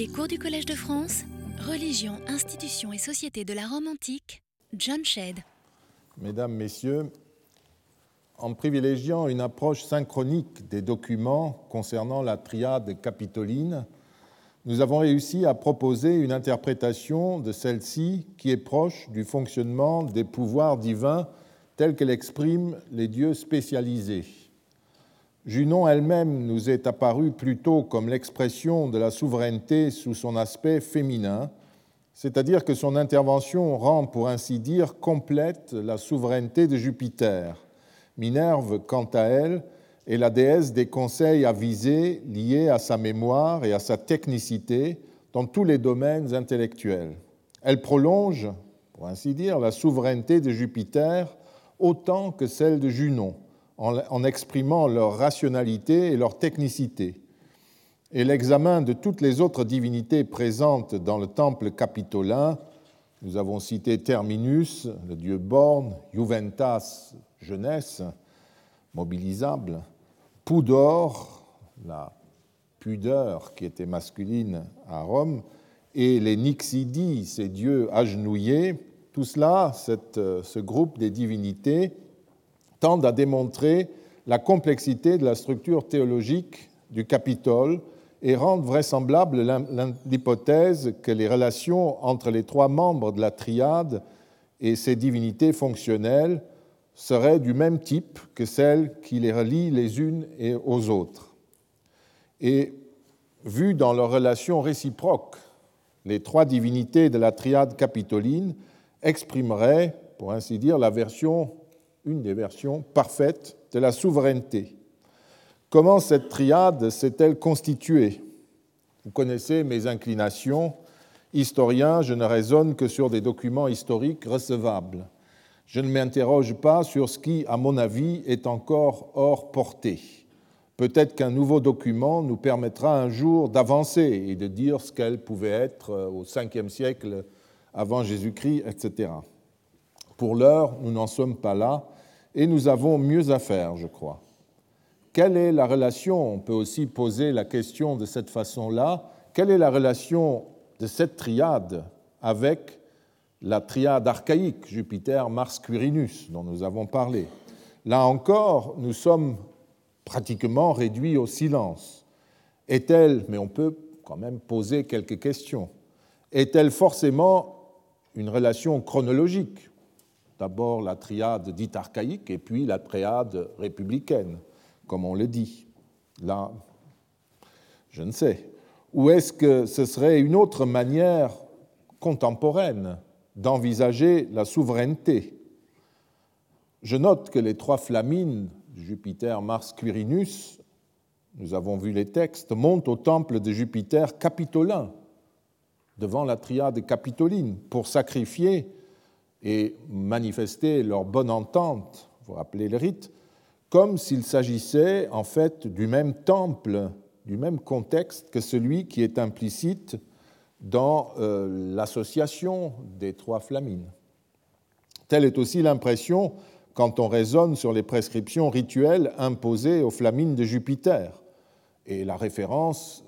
Les cours du Collège de France, Religion, institutions et société de la Rome antique, John Shedd. Mesdames, Messieurs, en privilégiant une approche synchronique des documents concernant la triade capitoline, nous avons réussi à proposer une interprétation de celle-ci qui est proche du fonctionnement des pouvoirs divins tels qu'elle exprime les dieux spécialisés. Junon elle-même nous est apparue plutôt comme l'expression de la souveraineté sous son aspect féminin, c'est-à-dire que son intervention rend, pour ainsi dire, complète la souveraineté de Jupiter. Minerve, quant à elle, est la déesse des conseils avisés liés à sa mémoire et à sa technicité dans tous les domaines intellectuels. Elle prolonge, pour ainsi dire, la souveraineté de Jupiter autant que celle de Junon, en exprimant leur rationalité et leur technicité. Et l'examen de toutes les autres divinités présentes dans le temple capitolin, nous avons cité Terminus, le dieu borne, Juventas, jeunesse, mobilisable, Pudor, la pudeur qui était masculine à Rome, et les Nixidi, ces dieux agenouillés, tout cela, ce groupe des divinités, tendent à démontrer la complexité de la structure théologique du Capitole et rendent vraisemblable l'hypothèse que les relations entre les trois membres de la triade et ces divinités fonctionnelles seraient du même type que celles qui les relient les unes aux autres. Et vu dans leurs relations réciproques, les trois divinités de la triade capitoline exprimeraient, pour ainsi dire, la version une des versions parfaites de la souveraineté. Comment cette triade s'est-elle constituée? Vous connaissez mes inclinations. Historien, je ne raisonne que sur des documents historiques recevables. Je ne m'interroge pas sur ce qui, à mon avis, est encore hors portée. Peut-être qu'un nouveau document nous permettra un jour d'avancer et de dire ce qu'elle pouvait être au 5e siècle avant Jésus-Christ, etc. Pour l'heure, nous n'en sommes pas là et nous avons mieux à faire, je crois. Quelle est la relation? On peut aussi poser la question de cette façon-là. Quelle est la relation de cette triade avec la triade archaïque Jupiter, Mars, Quirinus dont nous avons parlé? Là encore, nous sommes pratiquement réduits au silence. Est-elle, mais on peut quand même poser quelques questions, est-elle forcément une relation chronologique? D'abord la triade dite archaïque et puis la triade républicaine, comme on le dit. Là, je ne sais. Ou est-ce que ce serait une autre manière contemporaine d'envisager la souveraineté? Je note que les trois flamines, Jupiter, Mars, Quirinus, nous avons vu les textes, montent au temple de Jupiter capitolin, devant la triade capitoline, pour sacrifier et manifester leur bonne entente, vous rappelez le rite, comme s'il s'agissait en fait du même temple, du même contexte que celui qui est implicite dans euh, l'association des trois flamines. Telle est aussi l'impression quand on raisonne sur les prescriptions rituelles imposées aux flamines de Jupiter. Et la référence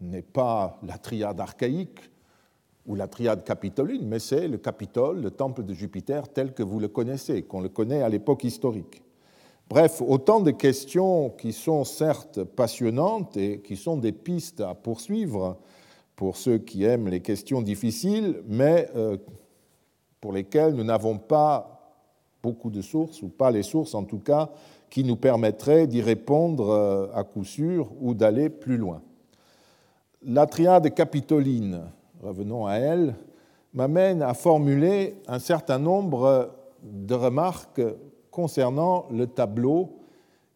n'est pas la triade archaïque, ou la triade capitoline, mais c'est le Capitole, le temple de Jupiter tel que vous le connaissez, qu'on le connaît à l'époque historique. Bref, autant de questions qui sont certes passionnantes et qui sont des pistes à poursuivre pour ceux qui aiment les questions difficiles, mais euh, pour lesquelles nous n'avons pas beaucoup de sources, ou pas les sources en tout cas, qui nous permettraient d'y répondre euh, à coup sûr ou d'aller plus loin. La triade capitoline, revenons à elle, m'amène à formuler un certain nombre de remarques concernant le tableau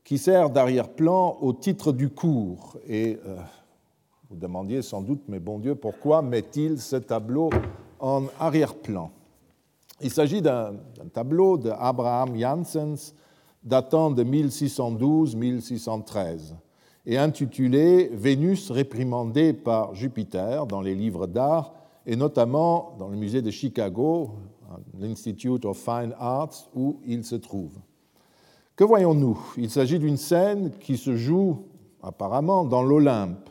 qui sert d'arrière-plan au titre du cours. Et euh, vous demandiez sans doute, mais bon Dieu, pourquoi met-il ce tableau en arrière-plan? Il s'agit d'un tableau d'Abraham Janssens datant de 1612-1613 et intitulé Vénus réprimandée par Jupiter dans les livres d'art et notamment dans le musée de Chicago, l'Institute of Fine Arts, où il se trouve. Que voyons-nous? Il s'agit d'une scène qui se joue apparemment dans l'Olympe.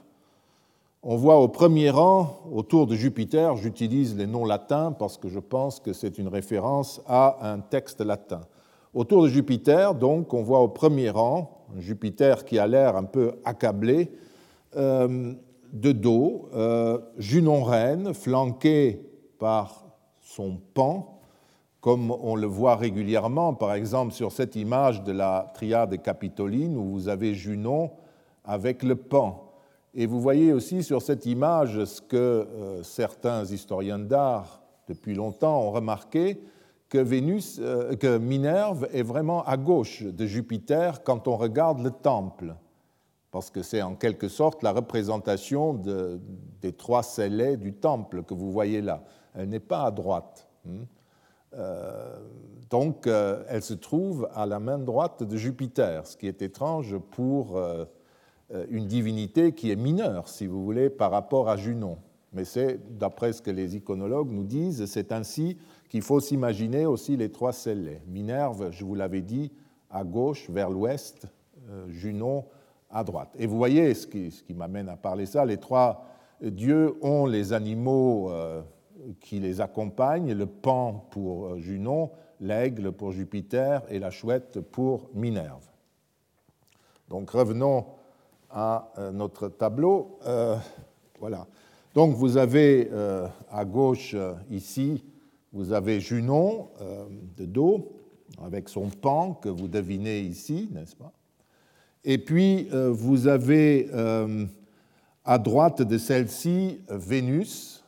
On voit au premier rang, autour de Jupiter, j'utilise les noms latins parce que je pense que c'est une référence à un texte latin. Autour de Jupiter, donc, on voit au premier rang Jupiter qui a l'air un peu accablé, euh, de dos, euh, Junon reine, flanqué par son pan, comme on le voit régulièrement, par exemple sur cette image de la triade capitoline où vous avez Junon avec le pan. Et vous voyez aussi sur cette image ce que euh, certains historiens d'art depuis longtemps ont remarqué, que, Vénus, euh, que Minerve est vraiment à gauche de Jupiter quand on regarde le temple, parce que c'est en quelque sorte la représentation des trois scellés du temple que vous voyez là. Elle n'est pas à droite. Hein. Euh, donc, elle se trouve à la main droite de Jupiter, ce qui est étrange pour euh, une divinité qui est mineure, si vous voulez, par rapport à Junon. Mais c'est, d'après ce que les iconologues nous disent, c'est ainsi qu'il faut s'imaginer aussi les trois scellés. Minerve, je vous l'avais dit, à gauche, vers l'ouest, euh, Junon à droite. Et vous voyez ce qui, m'amène à parler ça, les trois dieux ont les animaux euh, qui les accompagnent, le pan pour Junon, l'aigle pour Jupiter et la chouette pour Minerve. Donc revenons à euh, notre tableau. Euh, voilà. Donc vous avez euh, à gauche ici, vous avez Junon de dos avec son pan que vous devinez ici, n'est-ce pas? Et puis vous avez à droite de celle-ci Vénus,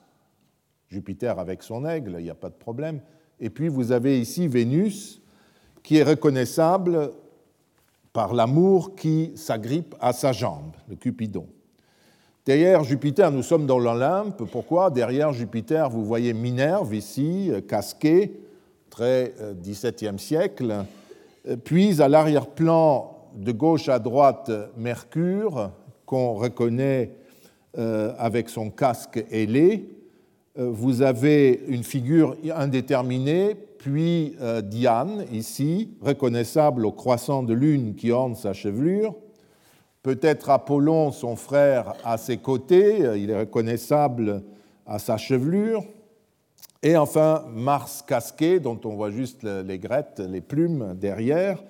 Jupiter avec son aigle, il n'y a pas de problème. Et puis vous avez ici Vénus qui est reconnaissable par l'amour qui s'agrippe à sa jambe, le Cupidon. Derrière Jupiter, nous sommes dans l'Olympe. Pourquoi Derrière Jupiter, vous voyez Minerve ici, casquée, très XVIIe siècle. Puis à l'arrière-plan, de gauche à droite, Mercure, qu'on reconnaît euh, avec son casque ailé. Euh, vous avez une figure indéterminée, puis euh, Diane, ici, reconnaissable au croissant de lune qui orne sa chevelure, peut-être Apollon, son frère, à ses côtés, il est reconnaissable à sa chevelure, et enfin Mars casqué, dont on voit juste les grettes, les plumes derrière,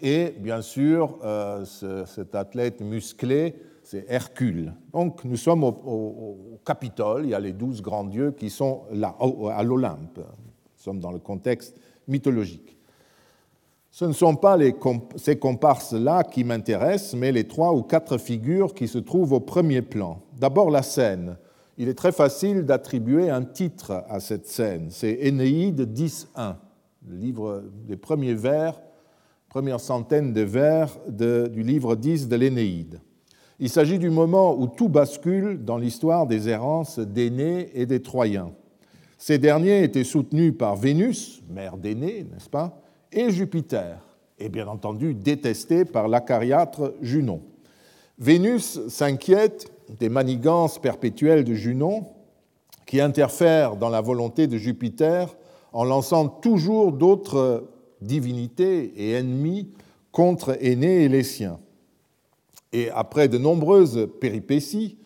et bien sûr euh, cet athlète musclé, c'est Hercule. Donc nous sommes au, au, Capitole, il y a les douze grands dieux qui sont là, à l'Olympe. Nous sommes dans le contexte mythologique. Ce ne sont pas ces comparses-là qui m'intéressent, mais les trois ou quatre figures qui se trouvent au premier plan. D'abord la scène. Il est très facile d'attribuer un titre à cette scène. C'est Énéide 10.1, le livre des premiers vers, première centaine de vers du livre 10 de l'Énéide. Il s'agit du moment où tout bascule dans l'histoire des errances d'Énée et des Troyens. Ces derniers étaient soutenus par Vénus, mère d'Aînée, n'est-ce pas, et Jupiter, et bien entendu détestés par l'acariâtre Junon. Vénus s'inquiète des manigances perpétuelles de Junon, qui interfèrent dans la volonté de Jupiter en lançant toujours d'autres divinités et ennemis contre Aînée et les siens. Et après de nombreuses péripéties,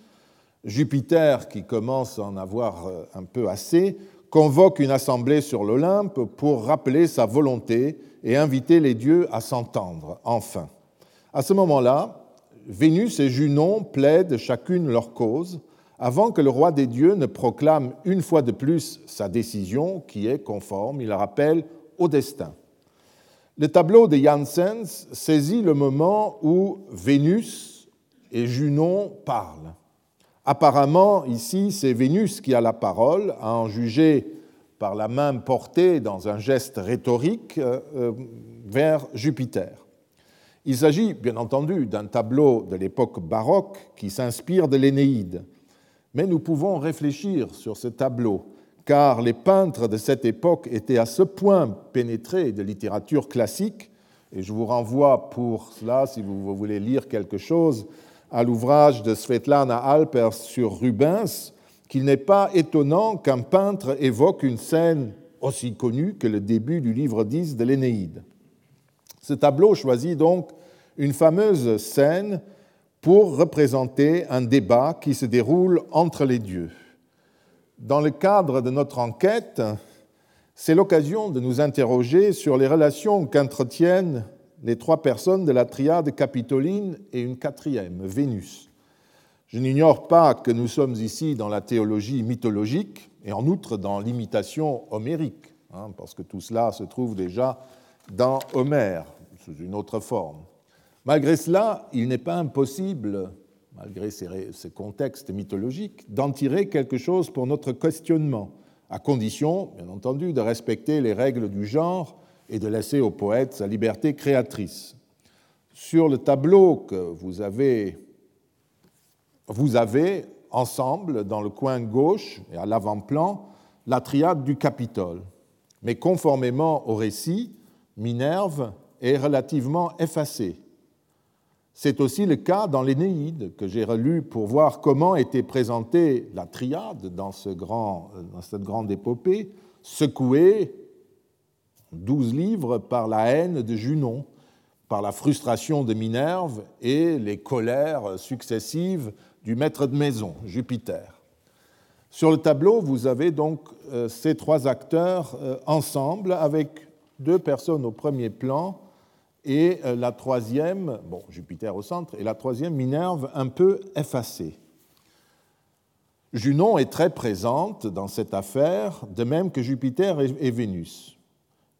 Jupiter, qui commence à en avoir un peu assez, convoque une assemblée sur l'Olympe pour rappeler sa volonté et inviter les dieux à s'entendre, enfin. À ce moment-là, Vénus et Junon plaident chacune leur cause avant que le roi des dieux ne proclame une fois de plus sa décision qui est conforme, il rappelle, au destin. Le tableau de Janssens saisit le moment où Vénus et Junon parlent. Apparemment, ici, c'est Vénus qui a la parole, à en juger par la main portée dans un geste rhétorique euh, euh, vers Jupiter. Il s'agit, bien entendu, d'un tableau de l'époque baroque qui s'inspire de l'Énéide. Mais nous pouvons réfléchir sur ce tableau, car les peintres de cette époque étaient à ce point pénétrés de littérature classique, et je vous renvoie pour cela, si vous voulez lire quelque chose, à l'ouvrage de Svetlana Alpers sur Rubens qu'il n'est pas étonnant qu'un peintre évoque une scène aussi connue que le début du livre 10 de l'Énéide. Ce tableau choisit donc une fameuse scène pour représenter un débat qui se déroule entre les dieux. Dans le cadre de notre enquête, c'est l'occasion de nous interroger sur les relations qu'entretiennent les trois personnes de la triade capitoline et une quatrième, Vénus. Je n'ignore pas que nous sommes ici dans la théologie mythologique et en outre dans l'imitation homérique, hein, parce que tout cela se trouve déjà dans Homère, sous une autre forme. Malgré cela, il n'est pas impossible, malgré ces, contextes mythologiques, d'en tirer quelque chose pour notre questionnement, à condition, bien entendu, de respecter les règles du genre et de laisser au poète sa liberté créatrice. Sur le tableau que vous avez, vous avez ensemble, dans le coin gauche et à l'avant-plan, la triade du Capitole. Mais conformément au récit, Minerve est relativement effacée. C'est aussi le cas dans l'Énéide, que j'ai relu pour voir comment était présentée la triade dans, ce grand, dans cette grande épopée, secouée, douze livres, par la haine de Junon, par la frustration de Minerve et les colères successives du maître de maison, Jupiter. Sur le tableau, vous avez donc euh, ces trois acteurs euh, ensemble, avec deux personnes au premier plan, et euh, la troisième, bon, Jupiter au centre, et la troisième, Minerve, un peu effacée. Junon est très présente dans cette affaire, de même que Jupiter et Vénus.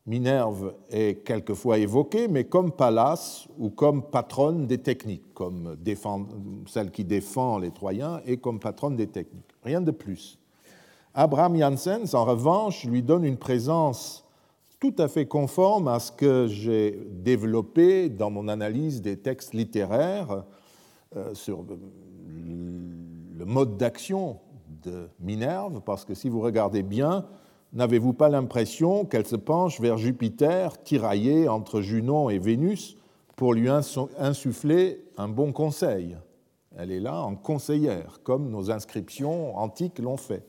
Minerve est quelquefois évoquée, mais comme Pallas ou comme patronne des techniques, comme celle qui défend les Troyens et comme patronne des techniques. Rien de plus. Abraham Janssens, en revanche, lui donne une présence tout à fait conforme à ce que j'ai développé dans mon analyse des textes littéraires euh, sur le mode d'action de Minerve, parce que si vous regardez bien, n'avez-vous pas l'impression qu'elle se penche vers Jupiter, tiraillé entre Junon et Vénus, pour lui insuffler un bon conseil? Elle est là en conseillère, comme nos inscriptions antiques l'ont fait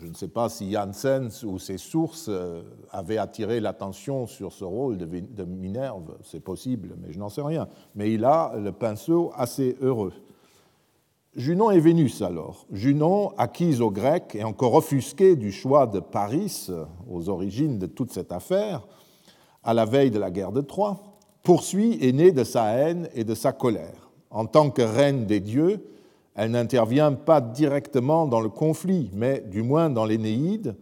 je ne sais pas si Janssens ou ses sources euh, avaient attiré l'attention sur ce rôle de Minerve, c'est possible, mais je n'en sais rien. Mais il a le pinceau assez heureux. Junon et Vénus alors. Junon, acquise aux Grecs et encore offusquée du choix de Paris aux origines de toute cette affaire, à la veille de la guerre de Troie, poursuit et naît de sa haine et de sa colère. En tant que reine des dieux, elle n'intervient pas directement dans le conflit, mais du moins dans l'Énéide,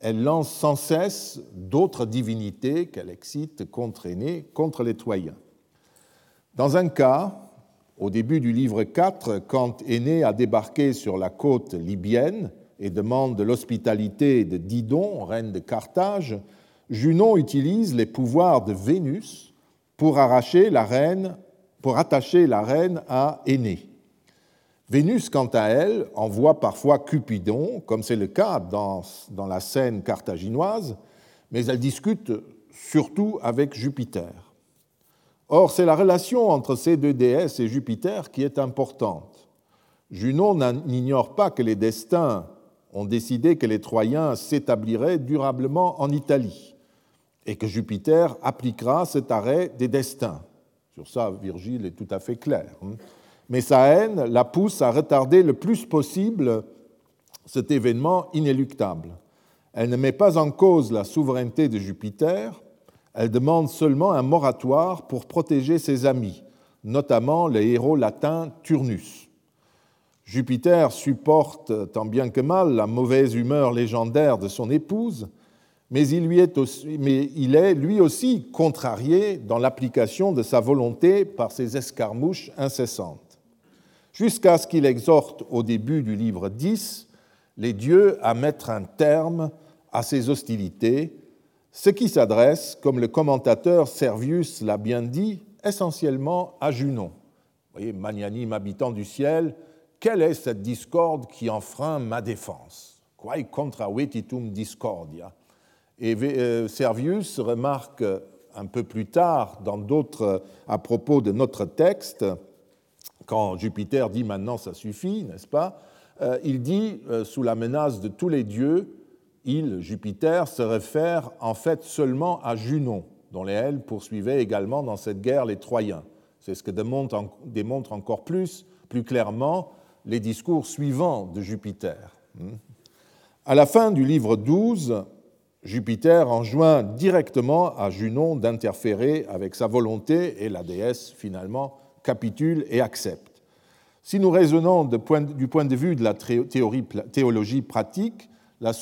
elle lance sans cesse d'autres divinités qu'elle excite contre Énée, contre les Troyens. Dans un cas, au début du livre 4, quand Énée a débarqué sur la côte libyenne et demande de l'hospitalité de Didon, reine de Carthage, Junon utilise les pouvoirs de Vénus pour, arracher la reine, pour attacher la reine à Énée. Vénus, quant à elle, envoie parfois Cupidon, comme c'est le cas dans, dans la scène carthaginoise, mais elle discute surtout avec Jupiter. Or, c'est la relation entre ces deux déesses et Jupiter qui est importante. Junon n'ignore pas que les destins ont décidé que les Troyens s'établiraient durablement en Italie et que Jupiter appliquera cet arrêt des destins. Sur ça, Virgile est tout à fait clair. Hein mais sa haine la pousse à retarder le plus possible cet événement inéluctable. Elle ne met pas en cause la souveraineté de Jupiter, elle demande seulement un moratoire pour protéger ses amis, notamment le héros latin Turnus. Jupiter supporte tant bien que mal la mauvaise humeur légendaire de son épouse, mais il, est, lui aussi contrarié dans l'application de sa volonté par ses escarmouches incessantes jusqu'à ce qu'il exhorte au début du livre 10 les dieux à mettre un terme à ces hostilités, ce qui s'adresse, comme le commentateur Servius l'a bien dit, essentiellement à Junon. Vous voyez, magnanime habitant du ciel, quelle est cette discorde qui enfreint ma défense? Quae contra vetitum discordia. Et euh, Servius remarque un peu plus tard, dans d'autres, à propos de notre texte, quand Jupiter dit maintenant ça suffit, n'est-ce pas? Euh, Il dit, euh, sous la menace de tous les dieux, il, Jupiter, se réfère en fait seulement à Junon, dont les ailes poursuivaient également dans cette guerre les Troyens. C'est ce que démontre, encore plus, plus clairement, les discours suivants de Jupiter. À la fin du livre 12, Jupiter enjoint directement à Junon d'interférer avec sa volonté et la déesse finalement capitule et accepte. Si nous raisonnons du point de vue de la théologie pratique, la,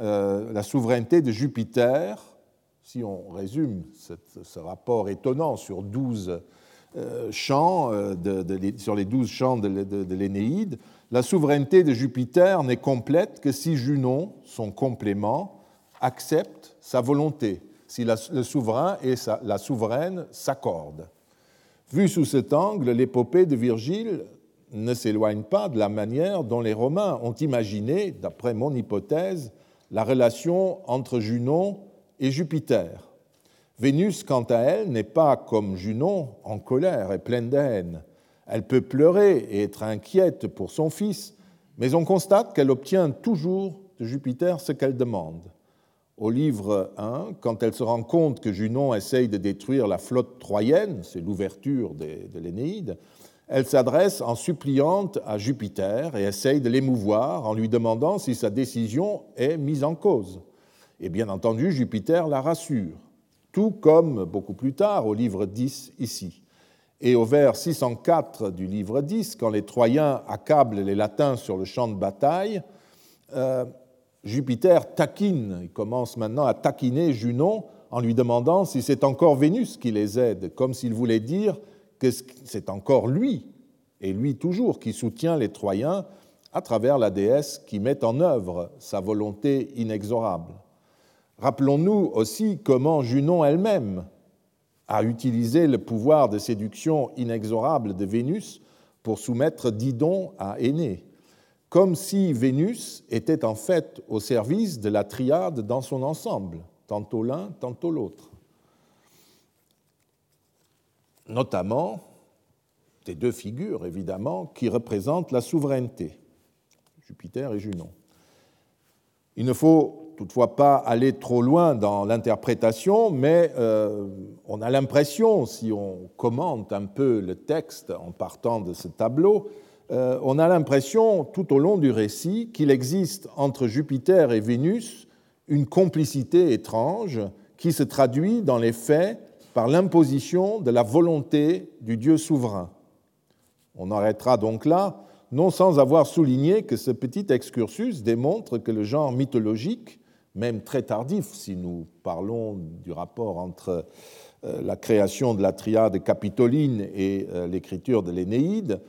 euh, la souveraineté de Jupiter, si on résume ce rapport étonnant sur 12 euh, chants, euh, sur les 12 chants de l'Énéide, la souveraineté de Jupiter n'est complète que si Junon, son complément, accepte sa volonté, si le souverain et la souveraine s'accordent. Vu sous cet angle, l'épopée de Virgile ne s'éloigne pas de la manière dont les Romains ont imaginé, d'après mon hypothèse, la relation entre Junon et Jupiter. Vénus, quant à elle, n'est pas comme Junon en colère et pleine de haine. Elle peut pleurer et être inquiète pour son fils, mais on constate qu'elle obtient toujours de Jupiter ce qu'elle demande au livre 1, quand elle se rend compte que Junon essaye de détruire la flotte troyenne, c'est l'ouverture de l'Énéide, elle s'adresse en suppliante à Jupiter et essaye de l'émouvoir en lui demandant si sa décision est mise en cause. Et bien entendu, Jupiter la rassure, tout comme beaucoup plus tard au livre 10 ici. Et au vers 604 du livre 10, quand les Troyens accablent les Latins sur le champ de bataille, euh, Jupiter taquine, il commence maintenant à taquiner Junon en lui demandant si c'est encore Vénus qui les aide, comme s'il voulait dire c'est encore lui, et lui toujours, qui soutient les Troyens à travers la déesse qui met en œuvre sa volonté inexorable. Rappelons-nous aussi comment Junon elle-même a utilisé le pouvoir de séduction inexorable de Vénus pour soumettre Didon à Aînée comme si Vénus était en fait au service de la triade dans son ensemble, tantôt l'un, tantôt l'autre. Notamment des deux figures, évidemment, qui représentent la souveraineté, Jupiter et Junon. Il ne faut toutefois pas aller trop loin dans l'interprétation, mais euh, on a l'impression, si on commente un peu le texte en partant de ce tableau, euh, on a l'impression tout au long du récit qu'il existe entre Jupiter et Vénus une complicité étrange qui se traduit dans les faits par l'imposition de la volonté du Dieu souverain. On arrêtera donc là, non sans avoir souligné que ce petit excursus démontre que le genre mythologique, même très tardif si nous parlons du rapport entre euh, la création de la triade capitoline et euh, l'écriture de l'Énéide,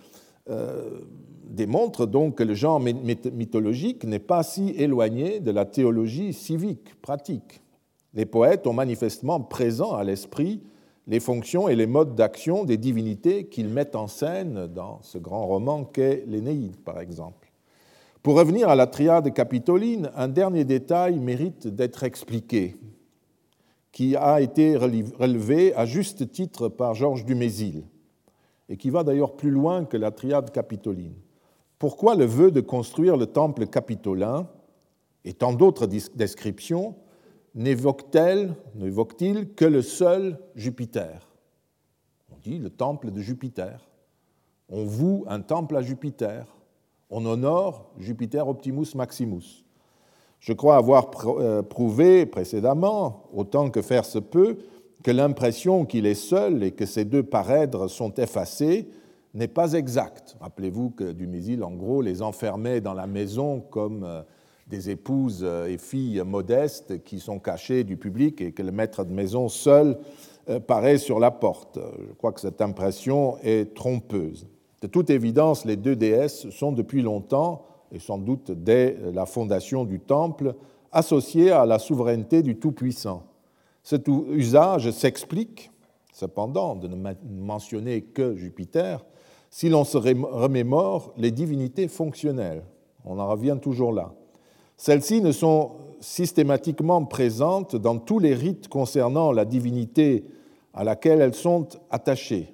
euh, démontre donc que le genre mythologique n'est pas si éloigné de la théologie civique, pratique. Les poètes ont manifestement présent à l'esprit les fonctions et les modes d'action des divinités qu'ils mettent en scène dans ce grand roman qu'est l'Énéide, par exemple. Pour revenir à la triade capitoline, un dernier détail mérite d'être expliqué, qui a été relevé à juste titre par Georges Dumézil et qui va d'ailleurs plus loin que la triade capitoline. Pourquoi le vœu de construire le temple capitolin et tant d'autres descriptions n'évoque-t-il que le seul Jupiter? On dit le temple de Jupiter. On voue un temple à Jupiter. On honore Jupiter Optimus Maximus. Je crois avoir euh, prouvé précédemment, autant que faire se peut, que l'impression qu'il est seul et que ces deux parèdres sont effacés n'est pas exacte. Rappelez-vous que Dumézil, en gros, les enfermait dans la maison comme euh, des épouses euh, et filles modestes qui sont cachées du public et que le maître de maison seul euh, paraît sur la porte. Je crois que cette impression est trompeuse. De toute évidence, les deux déesses sont depuis longtemps, et sans doute dès la fondation du temple, associées à la souveraineté du Tout-Puissant. Cet usage s'explique, cependant, de ne mentionner que Jupiter, si l'on se remémore les divinités fonctionnelles. On en revient toujours là. Celles-ci ne sont systématiquement présentes dans tous les rites concernant la divinité à laquelle elles sont attachées.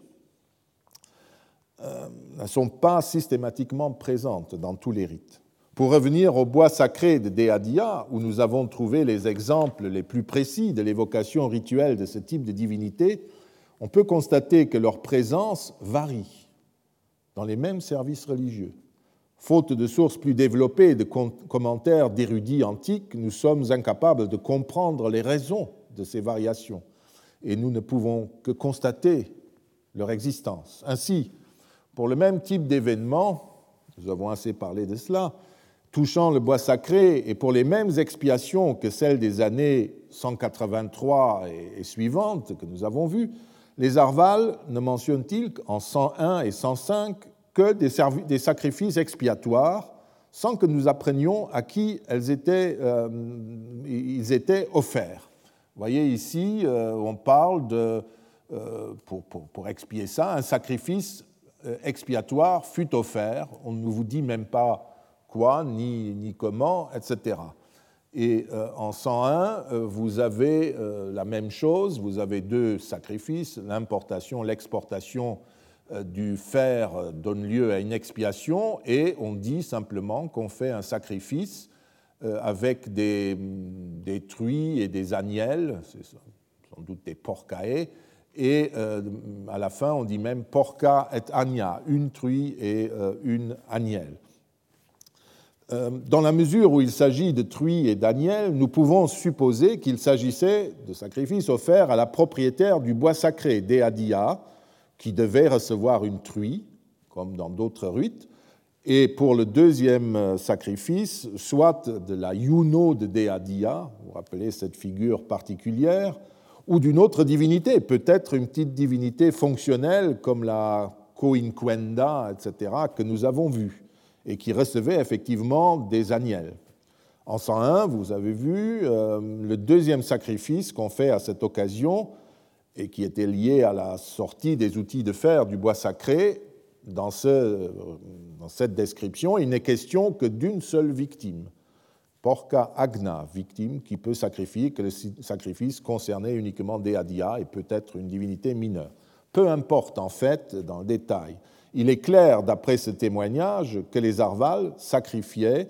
Euh, ne sont pas systématiquement présentes dans tous les rites. Pour revenir au bois sacré de Deadia, où nous avons trouvé les exemples les plus précis de l'évocation rituelle de ce type de divinité, on peut constater que leur présence varie dans les mêmes services religieux. Faute de sources plus développées et de commentaires d'érudits antiques, nous sommes incapables de comprendre les raisons de ces variations et nous ne pouvons que constater leur existence. Ainsi, pour le même type d'événement, nous avons assez parlé de cela, touchant le bois sacré et pour les mêmes expiations que celles des années 183 et suivantes que nous avons vues, les Arvals ne mentionnent-ils en 101 et 105 que des, sacrifices expiatoires sans que nous apprenions à qui elles étaient, euh, ils étaient offerts. Vous voyez ici, euh, on parle de, euh, pour, pour, expier ça, un sacrifice expiatoire fut offert. On ne vous dit même pas quoi, ni, ni comment, etc. Et en 101, euh, vous avez la même chose, vous avez deux sacrifices, l'importation, l'exportation du fer donne lieu à une expiation, et on dit simplement qu'on fait un sacrifice avec des, truies et des agnelles, c'est sans doute des porcae, et à la fin on dit même porca et agna, une truie et une agnelle. Euh, dans la mesure où il s'agit de truie et d'Aniel, nous pouvons supposer qu'il s'agissait de sacrifices offerts à la propriétaire du bois sacré, Deadia, qui devait recevoir une truie, comme dans d'autres rites, et pour le deuxième sacrifice, soit de la Yuno de Deadia, vous rappelez cette figure particulière, ou d'une autre divinité, peut-être une petite divinité fonctionnelle comme la Coinquenda, etc., que nous avons vue et qui recevait effectivement des agnelles. En 101, vous avez vu euh, le deuxième sacrifice qu'on fait à cette occasion et qui était lié à la sortie des outils de fer du bois sacré. Dans, ce, dans cette description, il n'est question que d'une seule victime, Porca Agna, victime qui peut sacrifier, que le sacrifice concernait uniquement Deadia et peut-être une divinité mineure. Peu importe en fait dans le détail. Il est clair, d'après ce témoignage, que les Arvals sacrifiaient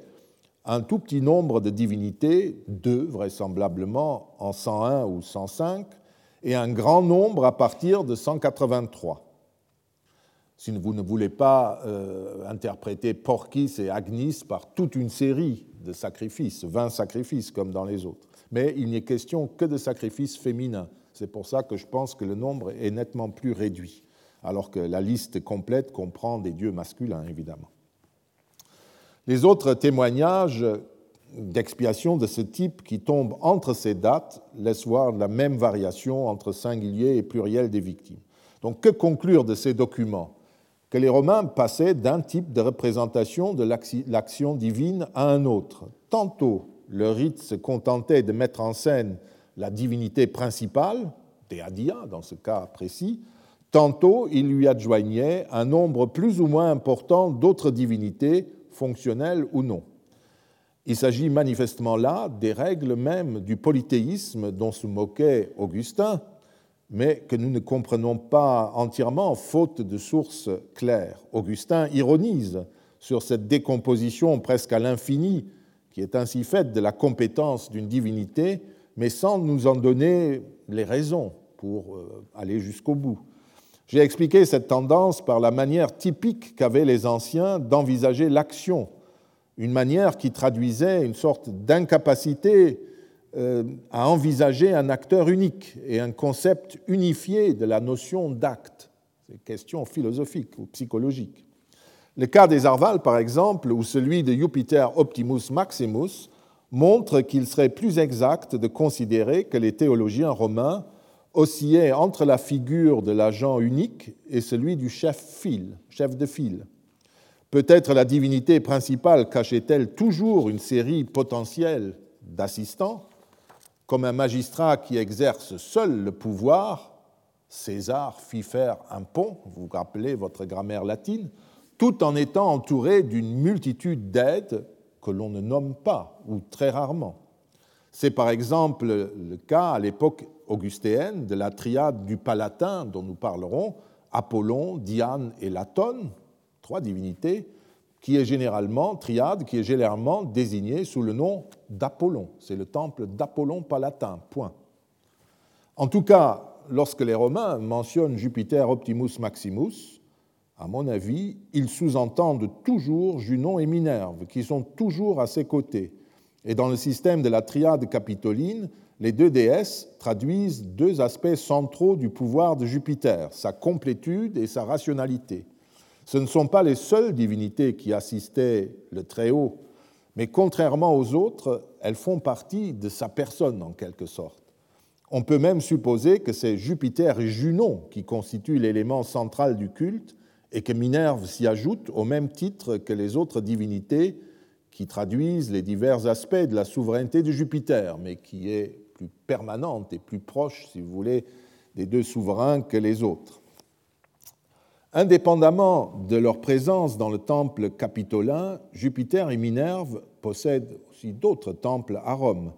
un tout petit nombre de divinités, deux vraisemblablement en 101 ou 105, et un grand nombre à partir de 183. Si vous ne voulez pas euh, interpréter Porcis et Agnis par toute une série de sacrifices, 20 sacrifices comme dans les autres. Mais il n'est question que de sacrifices féminins. C'est pour ça que je pense que le nombre est nettement plus réduit alors que la liste complète comprend des dieux masculins, évidemment. Les autres témoignages d'expiation de ce type qui tombent entre ces dates laissent voir la même variation entre singulier et pluriel des victimes. Donc que conclure de ces documents? Que les Romains passaient d'un type de représentation de l'action divine à un autre. Tantôt, le rite se contentait de mettre en scène la divinité principale, Théadia dans ce cas précis, Tantôt, il lui adjoignait un nombre plus ou moins important d'autres divinités, fonctionnelles ou non. Il s'agit manifestement là des règles mêmes du polythéisme dont se moquait Augustin, mais que nous ne comprenons pas entièrement faute de sources claires. Augustin ironise sur cette décomposition presque à l'infini qui est ainsi faite de la compétence d'une divinité, mais sans nous en donner les raisons pour euh, aller jusqu'au bout. J'ai expliqué cette tendance par la manière typique qu'avaient les anciens d'envisager l'action, une manière qui traduisait une sorte d'incapacité euh, à envisager un acteur unique et un concept unifié de la notion d'acte. C'est une question philosophique ou psychologique. Le cas des Arvals, par exemple, ou celui de Jupiter Optimus Maximus, montre qu'il serait plus exact de considérer que les théologiens romains oscillait entre la figure de l'agent unique et celui du chef chef de file. Peut-être la divinité principale cachait-elle toujours une série potentielle d'assistants, comme un magistrat qui exerce seul le pouvoir, César fit faire un pont, vous rappelez votre grammaire latine, tout en étant entouré d'une multitude d'aides que l'on ne nomme pas, ou très rarement. C'est par exemple le cas à l'époque augustéenne de la triade du Palatin dont nous parlerons, Apollon, Diane et Latone, trois divinités, qui est généralement, triade, qui est généralement désignée sous le nom d'Apollon. C'est le temple d'Apollon Palatin, point. En tout cas, lorsque les Romains mentionnent Jupiter Optimus Maximus, à mon avis, ils sous-entendent toujours Junon et Minerve, qui sont toujours à ses côtés. Et dans le système de la triade capitoline, les deux déesses traduisent deux aspects centraux du pouvoir de Jupiter, sa complétude et sa rationalité. Ce ne sont pas les seules divinités qui assistaient le Très-Haut, mais contrairement aux autres, elles font partie de sa personne en quelque sorte. On peut même supposer que c'est Jupiter et Junon qui constituent l'élément central du culte et que Minerve s'y ajoute au même titre que les autres divinités qui traduisent les divers aspects de la souveraineté de Jupiter, mais qui est plus permanente et plus proche, si vous voulez, des deux souverains que les autres. Indépendamment de leur présence dans le temple capitolin, Jupiter et Minerve possèdent aussi d'autres temples à Rome.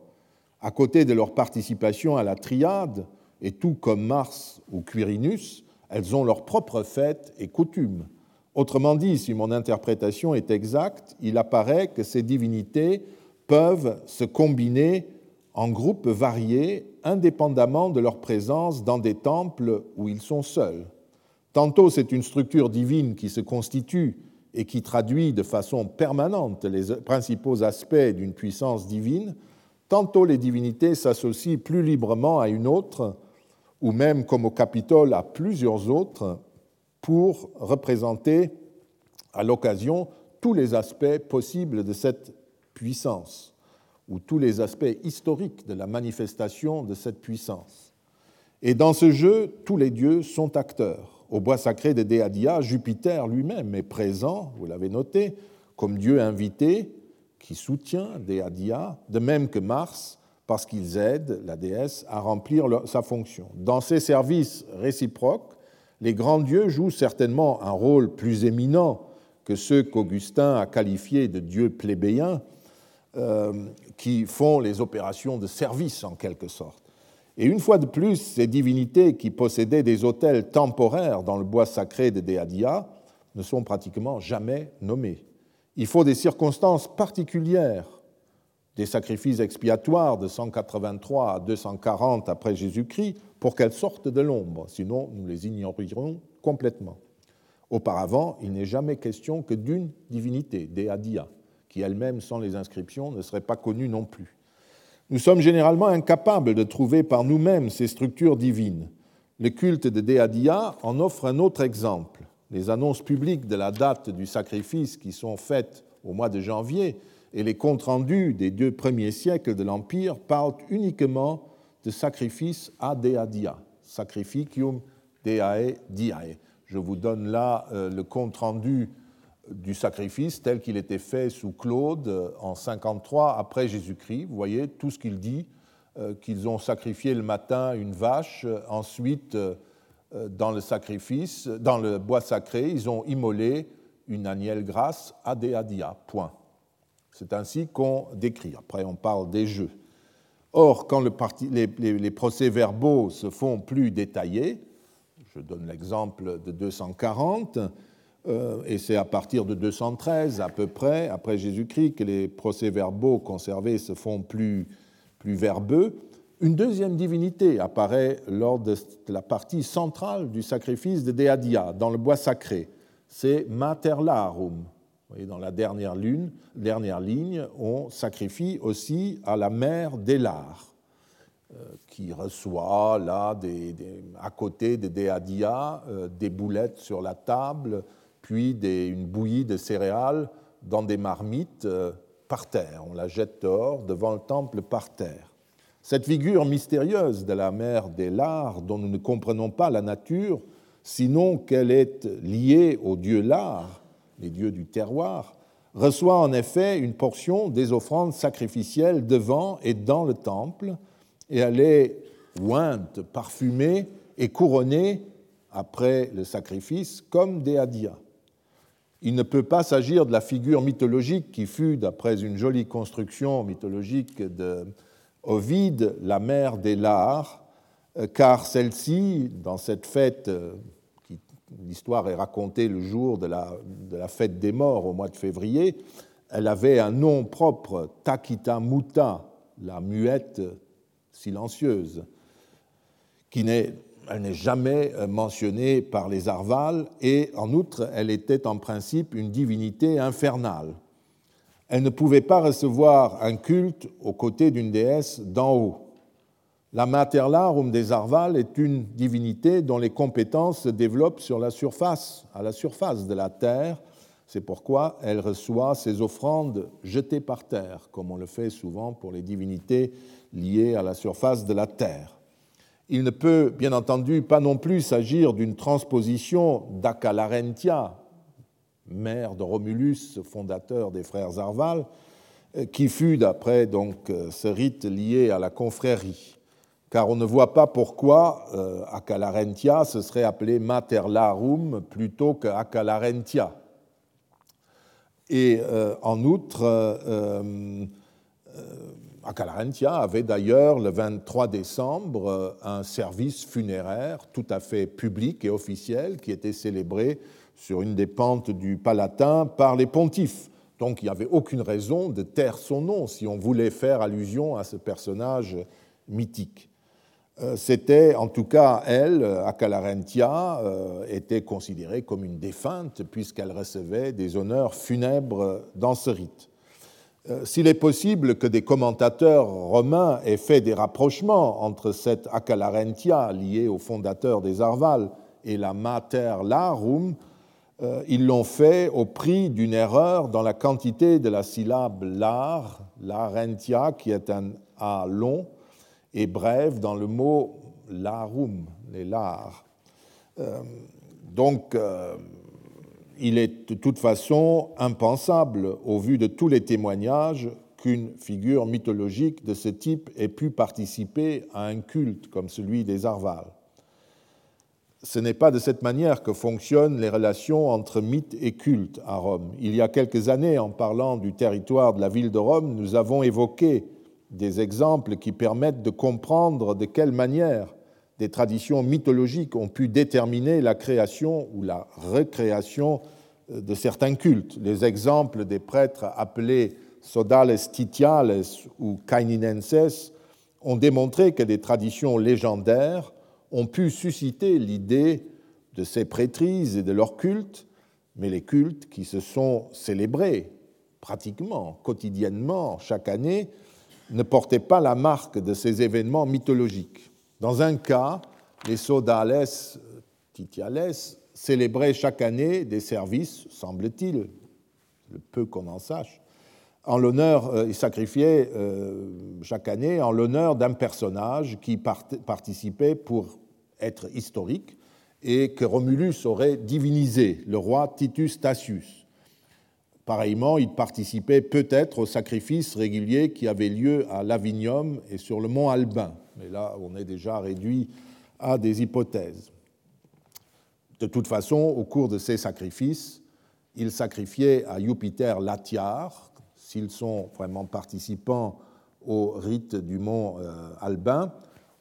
À côté de leur participation à la triade, et tout comme Mars ou Quirinus, elles ont leurs propres fêtes et coutumes. Autrement dit, si mon interprétation est exacte, il apparaît que ces divinités peuvent se combiner en groupes variés indépendamment de leur présence dans des temples où ils sont seuls. Tantôt c'est une structure divine qui se constitue et qui traduit de façon permanente les principaux aspects d'une puissance divine, tantôt les divinités s'associent plus librement à une autre, ou même comme au Capitole à plusieurs autres, pour représenter à l'occasion tous les aspects possibles de cette puissance, ou tous les aspects historiques de la manifestation de cette puissance. Et dans ce jeu, tous les dieux sont acteurs. Au bois sacré de Déadia, Jupiter lui-même est présent, vous l'avez noté, comme dieu invité qui soutient Déadia, de même que Mars, parce qu'ils aident la déesse à remplir sa fonction. Dans ces services réciproques, les grands dieux jouent certainement un rôle plus éminent que ceux qu'Augustin a qualifiés de dieux plébéiens, euh, qui font les opérations de service en quelque sorte. Et une fois de plus, ces divinités qui possédaient des hôtels temporaires dans le bois sacré de Déadia ne sont pratiquement jamais nommées. Il faut des circonstances particulières, des sacrifices expiatoires de 183 à 240 après Jésus-Christ, pour qu'elles sortent de l'ombre, sinon nous les ignorerions complètement. Auparavant, il n'est jamais question que d'une divinité, Deadia, qui elle-même, sans les inscriptions, ne serait pas connue non plus. Nous sommes généralement incapables de trouver par nous-mêmes ces structures divines. Le culte de Deadia en offre un autre exemple. Les annonces publiques de la date du sacrifice qui sont faites au mois de janvier et les comptes rendus des deux premiers siècles de l'Empire parlent uniquement de sacrifice a deadia, sacrificium deae diae. Je vous donne là euh, le compte-rendu du sacrifice tel qu'il était fait sous Claude euh, en 53 après Jésus-Christ. Vous voyez tout ce qu'il dit, euh, qu'ils ont sacrifié le matin une vache, ensuite dans le sacrifice, dans le bois sacré, ils ont immolé une agnelle grasse a deadia. Point. C'est ainsi qu'on décrit. Après, on parle des jeux. Or, quand les, procès-verbaux se font plus détaillés, je donne l'exemple de 240, euh, et c'est à partir de 213 à peu près, après Jésus-Christ, que les procès-verbaux conservés se font plus, plus verbeux, une deuxième divinité apparaît lors de la partie centrale du sacrifice de Deadia, dans le bois sacré. C'est Materlarum, dans la dernière, ligne, on sacrifie aussi à la mère d'Elar, euh, qui reçoit là, à côté des Déadia, euh, des boulettes sur la table, puis une bouillie de céréales dans des marmites euh, par terre. On la jette dehors devant le temple par terre. Cette figure mystérieuse de la mère d'Elar, dont nous ne comprenons pas la nature, sinon qu'elle est liée au dieu Lar, les dieux du terroir, reçoit en effet une portion des offrandes sacrificielles devant et dans le temple, et elle est ointe, parfumée et couronnée après le sacrifice comme des hadias. Il ne peut pas s'agir de la figure mythologique qui fut, d'après une jolie construction mythologique de Ovide, la mère des Lars, car celle-ci, dans cette fête l'histoire est racontée le jour de la, de la, fête des morts au mois de février, elle avait un nom propre, Takita Muta, la muette silencieuse, qui n'est elle n'est jamais mentionnée par les Arvales et en outre, elle était en principe une divinité infernale. Elle ne pouvait pas recevoir un culte aux côtés d'une déesse d'en haut. La Materlarum des Arvales est une divinité dont les compétences se développent sur la surface, à la surface de la terre. C'est pourquoi elle reçoit ses offrandes jetées par terre, comme on le fait souvent pour les divinités liées à la surface de la terre. Il ne peut bien entendu pas non plus s'agir d'une transposition d'Acalarentia, mère de Romulus, fondateur des frères Arval, qui fut, d'après donc ce rite lié à la confrérie. Car on ne voit pas pourquoi euh, Acalarentia se serait appelé Mater Larum plutôt que Acalarentia. Et euh, en outre, euh, Acalarentia avait d'ailleurs le 23 décembre euh, un service funéraire tout à fait public et officiel qui était célébré sur une des pentes du Palatin par les pontifes. Donc il n'y avait aucune raison de taire son nom si on voulait faire allusion à ce personnage mythique. Euh, c'était en tout cas elle, Acalarentia, euh, était considérée comme une défunte puisqu'elle recevait des honneurs funèbres dans ce rite. Euh, s'il est possible que des commentateurs romains aient fait des rapprochements entre cette Acalarentia liée au fondateur des Arvales et la Mater Larum, euh, ils l'ont fait au prix d'une erreur dans la quantité de la syllabe lar, larentia, qui est un A long et bref dans le mot larum, les lars. Euh, donc, il est de toute façon impensable, au vu de tous les témoignages, qu'une figure mythologique de ce type ait pu participer à un culte comme celui des Arvales. Ce n'est pas de cette manière que fonctionnent les relations entre mythe et culte à Rome. Il y a quelques années, en parlant du territoire de la ville de Rome, nous avons évoqué des exemples qui permettent de comprendre de quelle manière des traditions mythologiques ont pu déterminer la création ou la recréation euh, de certains cultes. Les exemples des prêtres appelés sodales titiales ou kaininenses ont démontré que des traditions légendaires ont pu susciter l'idée de ces prêtrises et de leurs cultes, mais les cultes qui se sont célébrés pratiquement quotidiennement chaque année ne portaient pas la marque de ces événements mythologiques. Dans un cas, les sodales titiales célébraient chaque année des services, semble-t-il, le peu qu'on en sache, en l'honneur, euh, ils sacrifiaient euh, chaque année en l'honneur d'un personnage qui participait pour être historique et que Romulus aurait divinisé, le roi Titus Tacius. Pareillement, il participait peut-être aux sacrifices réguliers qui avaient lieu à Lavinium et sur le mont Albin mais là on est déjà réduit à des hypothèses. De toute façon, au cours de ces sacrifices, ils sacrifiaient à Jupiter Latiar, s'ils sont vraiment participants au rite du mont euh, Albin,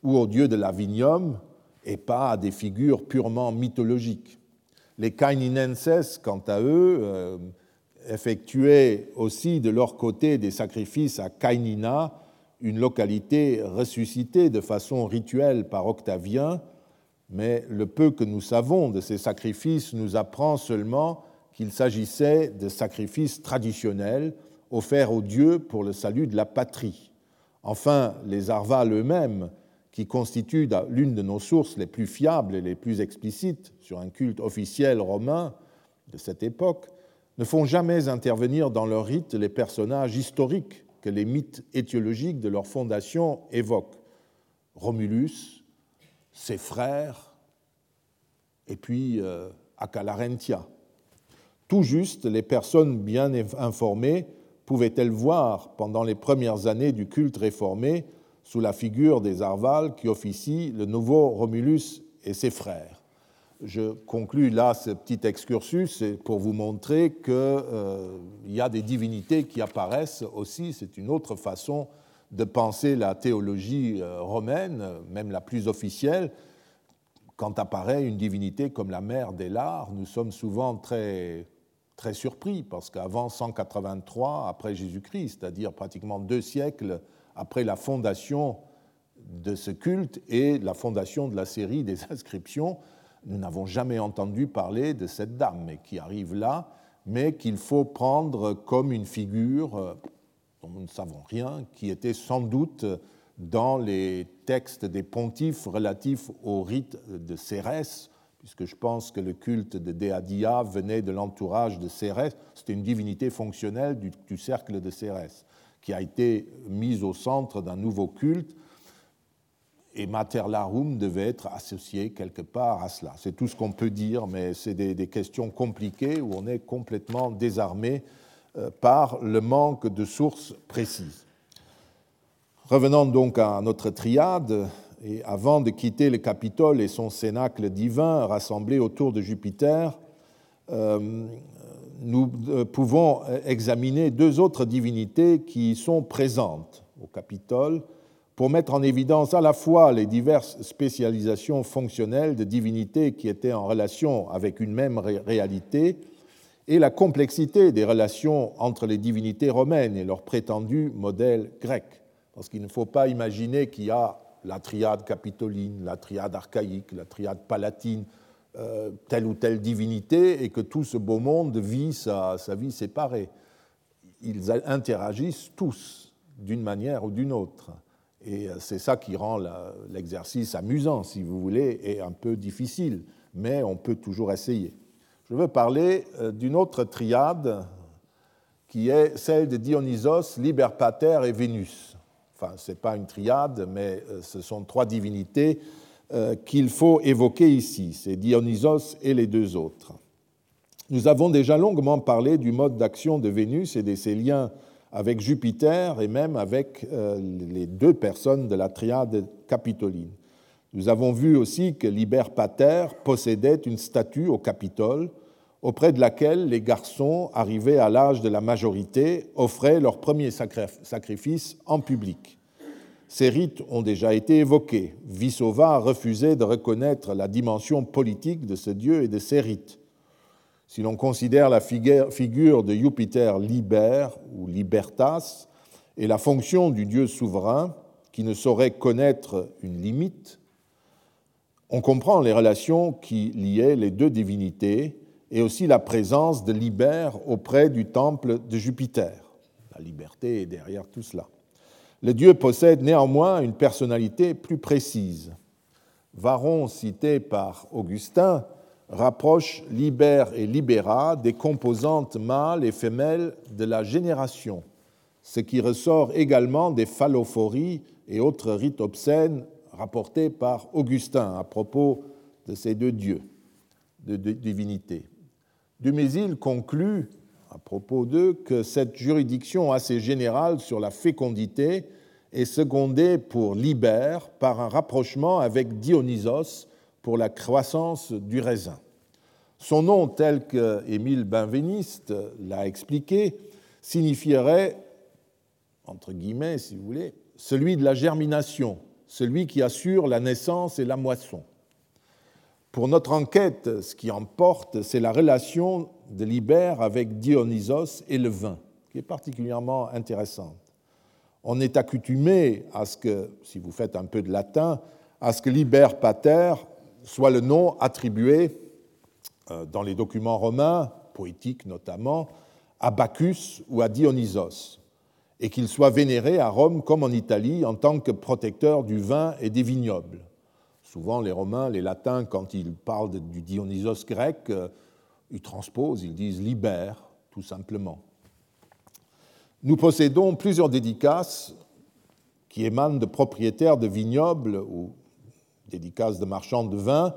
ou au dieu de l'Avinium, et pas à des figures purement mythologiques. Les Kaininenses, quant à eux, euh, effectuaient aussi de leur côté des sacrifices à Kainina, une localité ressuscitée de façon rituelle par Octavien, mais le peu que nous savons de ces sacrifices nous apprend seulement qu'il s'agissait de sacrifices traditionnels offerts aux dieux pour le salut de la patrie. Enfin, les Arvales eux-mêmes, qui constituent l'une de nos sources les plus fiables et les plus explicites sur un culte officiel romain de cette époque, ne font jamais intervenir dans leur rite les personnages historiques que les mythes étiologiques de leur fondation évoquent. Romulus, ses frères, et puis euh, Acalarentia. Tout juste, les personnes bien informées pouvaient-elles voir pendant les premières années du culte réformé, sous la figure des Arvales qui officient, le nouveau Romulus et ses frères je conclus là ce petit excursus pour vous montrer qu'il euh, y a des divinités qui apparaissent aussi. C'est une autre façon de penser la théologie euh, romaine, même la plus officielle. Quand apparaît une divinité comme la mère des lards, nous sommes souvent très, très surpris parce qu'avant 183 après Jésus-Christ, c'est-à-dire pratiquement deux siècles après la fondation de ce culte et la fondation de la série des inscriptions. Nous n'avons jamais entendu parler de cette dame, qui arrive là, mais qu'il faut prendre comme une figure euh, dont nous ne savons rien, qui était sans doute dans les textes des pontifes relatifs au rite de Cérès, puisque je pense que le culte de Déadia venait de l'entourage de Cérès. C'était une divinité fonctionnelle du cercle de Cérès, qui a été mise au centre d'un nouveau culte et Mater Larum devait être associé quelque part à cela. C'est tout ce qu'on peut dire, mais c'est des, questions compliquées où on est complètement désarmé euh, par le manque de sources précises. Revenons donc à notre triade, et avant de quitter le Capitole et son cénacle divin rassemblé autour de Jupiter, euh, nous euh, pouvons examiner deux autres divinités qui sont présentes au Capitole pour mettre en évidence à la fois les diverses spécialisations fonctionnelles de divinités qui étaient en relation avec une même réalité et la complexité des relations entre les divinités romaines et leurs prétendus modèles grecs. Parce qu'il ne faut pas imaginer qu'il y a la triade capitoline, la triade archaïque, la triade palatine, euh, telle ou telle divinité, et que tout ce beau monde vit sa vie séparée. Ils interagissent tous d'une manière ou d'une autre. Et euh, c'est ça qui rend l'exercice amusant, si vous voulez, et un peu difficile, mais on peut toujours essayer. Je veux parler euh, d'une autre triade qui est celle de Dionysos, Liber Pater et Vénus. Enfin, ce n'est pas une triade, mais euh, ce sont trois divinités qu'il faut évoquer ici. C'est Dionysos et les deux autres. Nous avons déjà longuement parlé du mode d'action de Vénus et de ses liens avec Jupiter et même avec euh, les deux personnes de la triade capitoline. Nous avons vu aussi que Liber Pater possédait une statue au Capitole auprès de laquelle les garçons arrivés à l'âge de la majorité offraient leur premier sacrifice en public. Ces rites ont déjà été évoqués. Vissova refusait de reconnaître la dimension politique de ce dieu et de ses rites. Si l'on considère la figure de Jupiter liber ou libertas et la fonction du Dieu souverain qui ne saurait connaître une limite, on comprend les relations qui liaient les deux divinités et aussi la présence de Liber auprès du temple de Jupiter. La liberté est derrière tout cela. Le dieu possède néanmoins une personnalité plus précise. Varon, cité par Augustin, rapproche liber et libera des composantes mâles et femelles de la génération, ce qui ressort également des phallophories et autres rites obscènes rapportés par Augustin à propos de ces deux dieux, de divinités. Dumézil conclut à propos d'eux que cette juridiction assez générale sur la fécondité est secondée pour Liber par un rapprochement avec Dionysos, pour la croissance du raisin. Son nom, tel que Émile Benveniste l'a expliqué, signifierait, entre guillemets, si vous voulez, celui de la germination, celui qui assure la naissance et la moisson. Pour notre enquête, ce qui emporte, c'est la relation de Liber avec Dionysos et le vin, qui est particulièrement intéressante. On est accoutumé à ce que, si vous faites un peu de latin, à ce que Liber Pater soit le nom attribué euh, dans les documents romains, poétiques notamment, à Bacchus ou à Dionysos, et qu'il soit vénéré à Rome comme en Italie en tant que protecteur du vin et des vignobles. Souvent, les Romains, les Latins, quand ils parlent du Dionysos grec, euh, ils transposent, ils disent libère, tout simplement. Nous possédons plusieurs dédicaces qui émanent de propriétaires de vignobles ou dédicaces de marchands de vin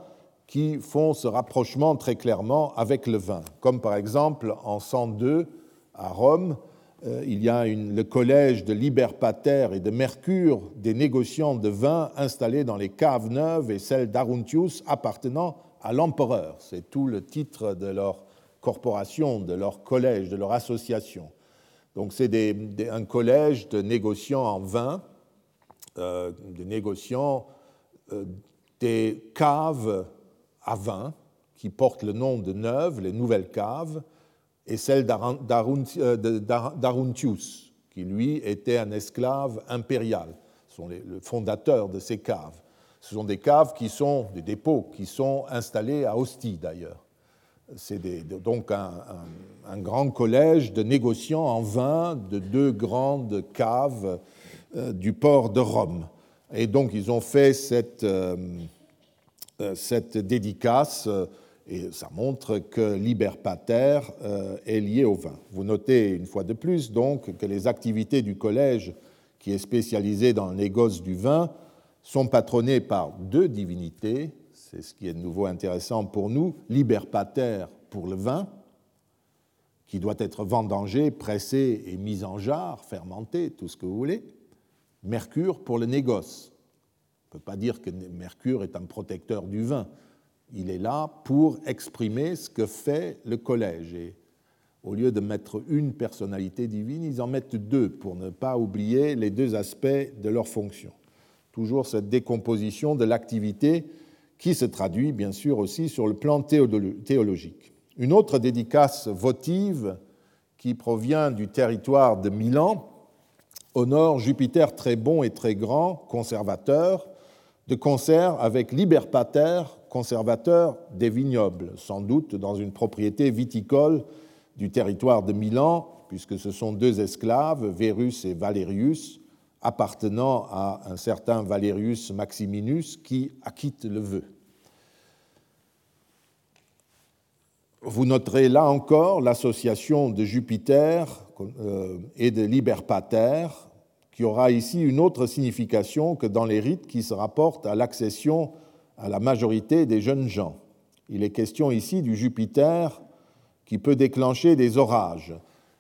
qui font ce rapprochement très clairement avec le vin. Comme par exemple en 102 à Rome, euh, il y a le collège de Liberpater et de Mercure des négociants de vin installés dans les caves neuves et celles d'Aruntius appartenant à l'empereur. C'est tout le titre de leur corporation, de leur collège, de leur association. Donc c'est un collège de négociants en vin, euh, de négociants des caves à vin qui portent le nom de Neuve, les nouvelles caves, et celle euh, d'Aruntius, qui lui était un esclave impérial. sont les, le fondateur de ces caves. Ce sont des caves qui sont, des dépôts qui sont installés à Ostie d'ailleurs. C'est donc un, un, grand collège de négociants en vin de deux grandes caves euh, du port de Rome. Et donc ils ont fait cette, euh, euh, cette dédicace et ça montre que Liber Pater est lié au vin. Vous notez une fois de plus donc que les activités du collège, qui est spécialisé dans le négoce du vin, sont patronnées par deux divinités, c'est ce qui est de nouveau intéressant pour nous, Liber Pater pour le vin, qui doit être vendangé, pressé et mis en jarre, fermenté, tout ce que vous voulez, Mercure pour le négoce. On ne peut pas dire que Mercure est un protecteur du vin. Il est là pour exprimer ce que fait le collège. Et au lieu de mettre une personnalité divine, ils en mettent deux pour ne pas oublier les deux aspects de leur fonction. Toujours cette décomposition de l'activité qui se traduit bien sûr aussi sur le plan théologique. Une autre dédicace votive qui provient du territoire de Milan honore Jupiter très bon et très grand, conservateur, de concert avec Liber Pater, conservateur des vignobles, sans doute dans une propriété viticole du territoire de Milan, puisque ce sont deux esclaves, Verus et Valerius, appartenant à un certain Valerius Maximinus, qui acquitte le vœu. Vous noterez là encore l'association de Jupiter euh, et de Liber Pater, qui aura ici une autre signification que dans les rites qui se rapportent à l'accession à la majorité des jeunes gens. Il est question ici du Jupiter qui peut déclencher des orages.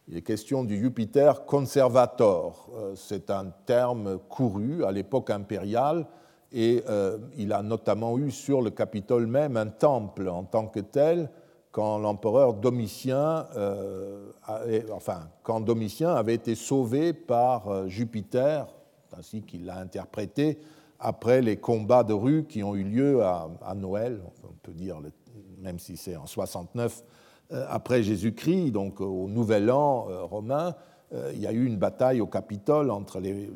Il est question du Jupiter conservator. Euh, c'est un terme couru à l'époque impériale et euh, il a notamment eu sur le Capitole même un temple en tant que tel quand l'empereur Domitien, euh, avait été sauvé par euh, Jupiter, ainsi qu'il l'a interprété, après les combats de rue qui ont eu lieu à, Noël, on peut dire, même si c'est en 69 euh, après Jésus-Christ, donc au Nouvel An romain, il y a eu une bataille au Capitole entre les,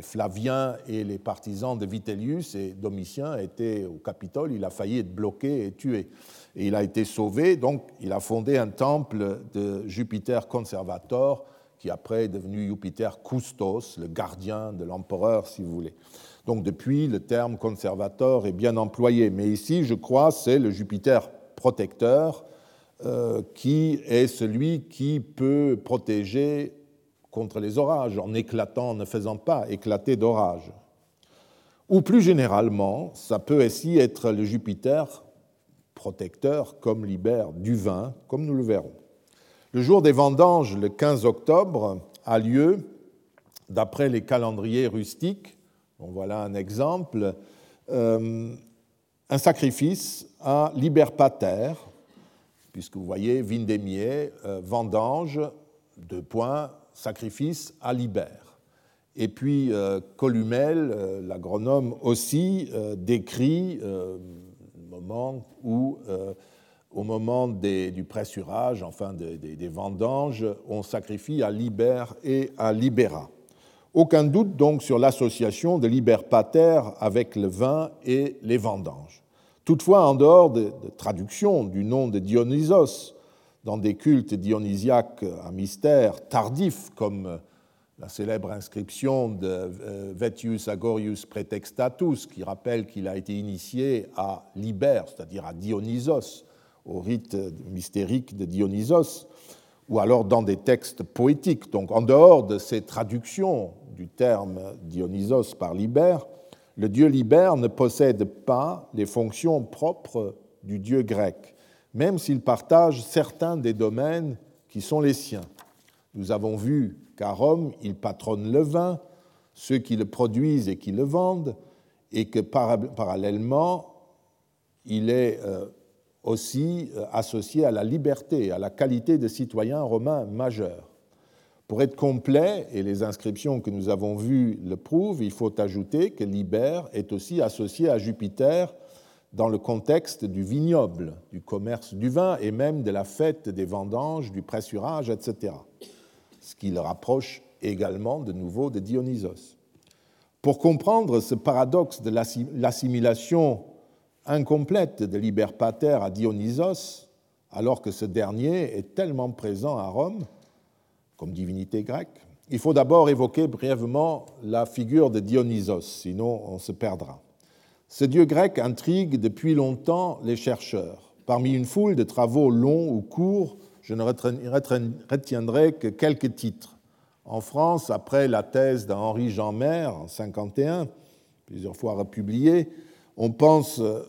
Flaviens et les partisans de Vitellius, et Domitien était au Capitole, il a failli être bloqué et tué il a été sauvé. Donc, il a fondé un temple de Jupiter Conservator, qui après est devenu Jupiter Custos, le gardien de l'empereur, si vous voulez. Donc, depuis, le terme conservateur est bien employé. Mais ici, je crois, c'est le Jupiter protecteur euh, qui est celui qui peut protéger contre les orages, en éclatant, ne faisant pas éclater d'orages. Ou plus généralement, ça peut aussi être le Jupiter protecteur comme libère du vin, comme nous le verrons. Le jour des vendanges, le 15 octobre, a lieu, d'après les calendriers rustiques, voilà un exemple, euh, un sacrifice à Liber Pater, puisque vous voyez Vindémier, euh, vendange, deux points, sacrifice à Liber. Et puis euh, Columel, l'agronome aussi, décrit moment où, euh, au moment du pressurage, enfin des, vendanges, on sacrifie à Liber et à Libera. Aucun doute donc sur l'association de Liber Pater avec le vin et les vendanges. Toutefois, en dehors de, de traduction du nom de Dionysos dans des cultes dionysiaques à mystère tardifs comme la célèbre inscription de euh, Vetius Agorius Pretextatus, qui rappelle qu'il a été initié à Liber, c'est-à-dire à Dionysos, au rite mystérique de Dionysos, ou alors dans des textes poétiques. Donc en dehors de ces traductions du terme Dionysos par Liber, le dieu Liber ne possède pas les fonctions propres du dieu grec, même s'il partage certains des domaines qui sont les siens. Nous avons vu qu'à Rome, il patronne le vin, ceux qui le produisent et qui le vendent, et que parallèlement, il est euh, aussi euh, associé à la liberté, à la qualité de citoyen romain majeur. Pour être complet, et les inscriptions que nous avons vues le prouvent, il faut ajouter que Liber est aussi associé à Jupiter dans le contexte du vignoble, du commerce du vin et même de la fête des vendanges, du pressurage, etc ce qui le rapproche également de nouveau de Dionysos. Pour comprendre ce paradoxe de l'assimilation incomplète de Liber Pater à Dionysos, alors que ce dernier est tellement présent à Rome comme divinité grecque, il faut d'abord évoquer brièvement la figure de Dionysos, sinon on se perdra. Ce dieu grec intrigue depuis longtemps les chercheurs. Parmi une foule de travaux longs ou courts, je ne retiendrai que quelques titres. En France, après la thèse d'Henri Jean Maire en 51, plusieurs fois republiée, on pense euh,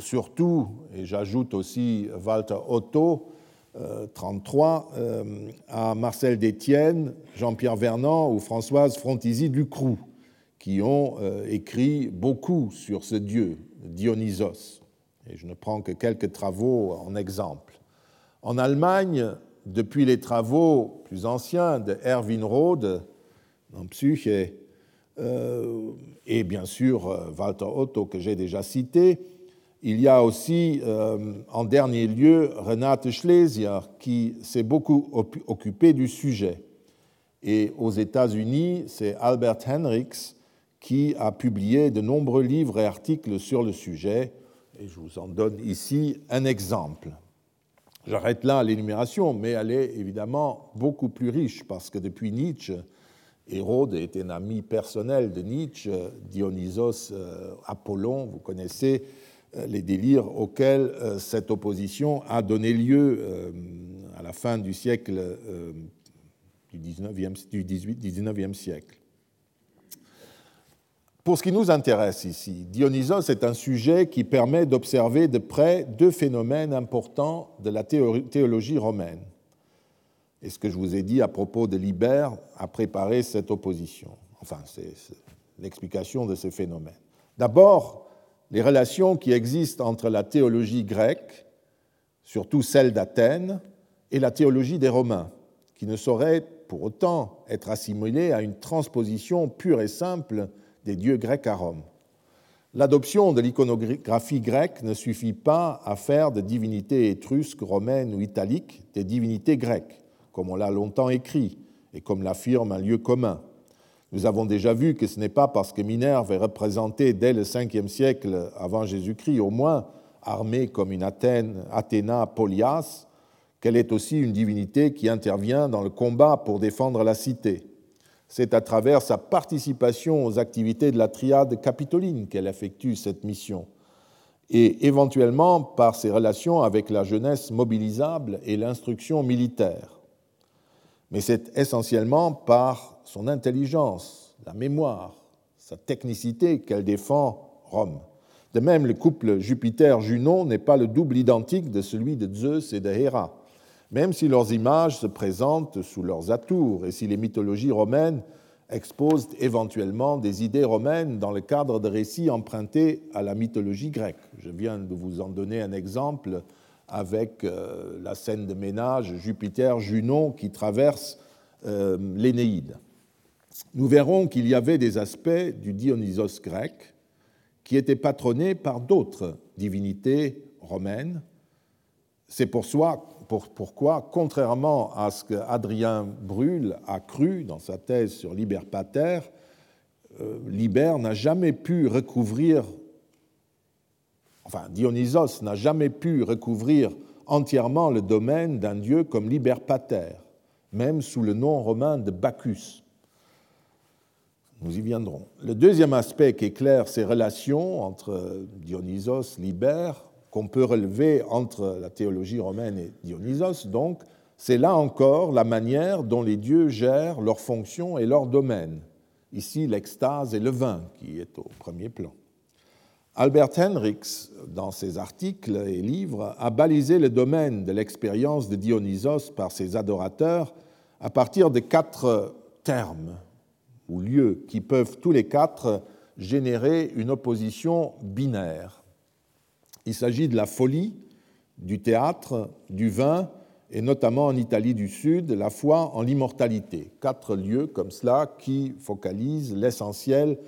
surtout, et j'ajoute aussi Walter Otto, 33, euh, euh, à Marcel Détienne, Jean-Pierre Vernant ou Françoise Frontizy Ducroux, qui ont écrit beaucoup sur ce dieu, Dionysos. Et je ne prends que quelques travaux en exemple. En Allemagne, depuis les travaux plus anciens de Erwin Rode dans Psyche, euh, et bien sûr euh, Walter Otto que j'ai déjà cité, il y a aussi euh, en dernier lieu Renate Schlesier qui s'est beaucoup occupé du sujet. Et aux États-Unis, c'est Albert Henricks qui a publié de nombreux livres et articles sur le sujet. Et je vous en donne ici un exemple. J'arrête là l'énumération, mais elle est évidemment beaucoup plus riche parce que depuis Nietzsche, Hérode était un ami personnel de Nietzsche, Dionysos, euh, Apollon, vous connaissez euh, les délires auxquels euh, cette opposition a donné lieu à la fin du siècle du 19e, du 19e siècle. Pour ce qui nous intéresse ici, Dionysos est un sujet qui permet d'observer de près deux phénomènes importants de la théologie romaine. Et ce que je vous ai dit à propos de Libère a préparé cette opposition. Enfin, c'est l'explication de ces phénomènes. D'abord, les relations qui existent entre la théologie grecque, surtout celle d'Athènes, et la théologie des Romains, qui ne saurait pour autant être assimilée à une transposition pure et simple des dieux grecs à Rome. L'adoption de l'iconographie grecque ne suffit pas à faire de divinités étrusques, romaines ou italiques des divinités grecques, comme on l'a longtemps écrit et comme l'affirme un lieu commun. Nous avons déjà vu que ce n'est pas parce que Minerve est représentée dès le 5e siècle avant Jésus-Christ, au moins armée comme une Athènes, Athéna Polias, qu'elle est aussi une divinité qui intervient dans le combat pour défendre la cité c'est à travers sa participation aux activités de la triade capitoline qu'elle effectue cette mission, et éventuellement par ses relations avec la jeunesse mobilisable et l'instruction militaire. Mais c'est essentiellement par son intelligence, la mémoire, sa technicité qu'elle défend Rome. De même, le couple Jupiter-Junon n'est pas le double identique de celui de Zeus et de Héra même si leurs images se présentent sous leurs atours et si les mythologies romaines exposent éventuellement des idées romaines dans le cadre de récits empruntés à la mythologie grecque. Je viens de vous en donner un exemple avec euh, la scène de ménage Jupiter-Junon qui traverse euh, l'Énéide. Nous verrons qu'il y avait des aspects du Dionysos grec qui étaient patronnés par d'autres divinités romaines. C'est pour soi pourquoi, contrairement à ce qu'Adrien Brûle a cru dans sa thèse sur Liber Pater, euh, Liber n'a jamais pu recouvrir, enfin Dionysos n'a jamais pu recouvrir entièrement le domaine d'un dieu comme Liber Pater, même sous le nom romain de Bacchus. Nous y viendrons. Le deuxième aspect qui éclaire ces relations entre Dionysos, Liber, qu'on peut relever entre la théologie romaine et Dionysos, donc, c'est là encore la manière dont les dieux gèrent leurs fonctions et leurs domaines. Ici, l'extase et le vin qui est au premier plan. Albert Henricks, dans ses articles et livres, a balisé le domaine de l'expérience de Dionysos par ses adorateurs à partir de quatre termes ou lieux qui peuvent tous les quatre générer une opposition binaire. Il s'agit de la folie, du théâtre, du vin, et notamment en Italie du Sud, la foi en l'immortalité. Quatre lieux comme cela qui focalisent l'essentiel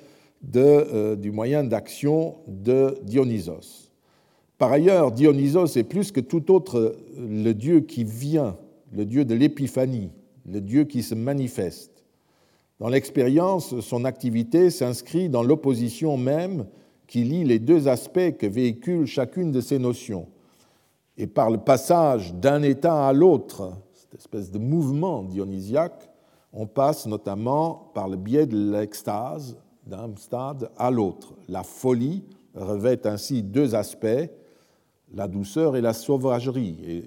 euh, du moyen d'action de Dionysos. Par ailleurs, Dionysos est plus que tout autre le Dieu qui vient, le Dieu de l'épiphanie, le Dieu qui se manifeste. Dans l'expérience, son activité s'inscrit dans l'opposition même qui lie les deux aspects que véhicule chacune de ces notions. Et par le passage d'un état à l'autre, cette espèce de mouvement dionysiaque, on passe notamment par le biais de l'extase d'un stade à l'autre. La folie revêt ainsi deux aspects, la douceur et la sauvagerie. Et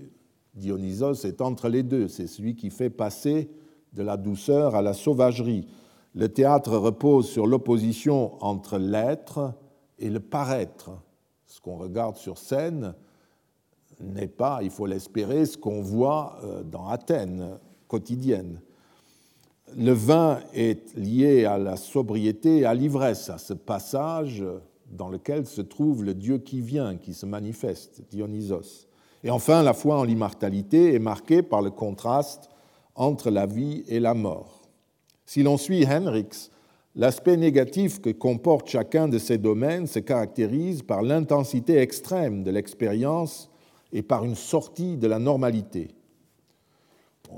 Dionysos est entre les deux, c'est celui qui fait passer de la douceur à la sauvagerie. Le théâtre repose sur l'opposition entre l'être et le paraître. Ce qu'on regarde sur scène n'est pas, il faut l'espérer, ce qu'on voit euh, dans Athènes quotidienne. Le vin est lié à la sobriété et à l'ivresse, à ce passage dans lequel se trouve le Dieu qui vient, qui se manifeste, Dionysos. Et enfin, la foi en l'immortalité est marquée par le contraste entre la vie et la mort. Si l'on suit Henriks, l'aspect négatif que comporte chacun de ces domaines se caractérise par l'intensité extrême de l'expérience et par une sortie de la normalité.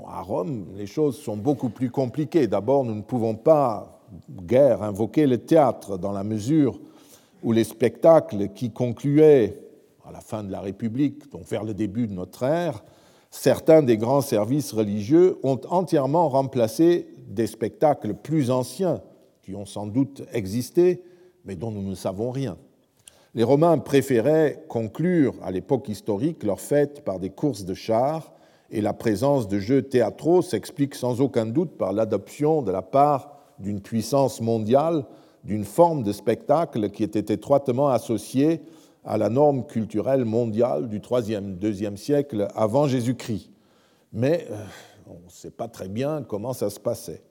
à Rome, les choses sont beaucoup plus compliquées. D'abord, nous ne pouvons pas guère invoquer le théâtre dans la mesure où les spectacles qui concluaient à la fin de la République, donc vers le début de notre ère, certains des grands services religieux ont entièrement remplacé des spectacles plus anciens qui ont sans doute existé, mais dont nous ne savons rien. Les Romains préféraient conclure à l'époque historique leurs fêtes par des courses de chars, et la présence de jeux théâtraux s'explique sans aucun doute par l'adoption de la part d'une puissance mondiale d'une forme de spectacle qui était étroitement associée à la norme culturelle mondiale du IIIe, IIe siècle avant Jésus-Christ. Mais euh, on ne sait pas très bien comment ça se passait.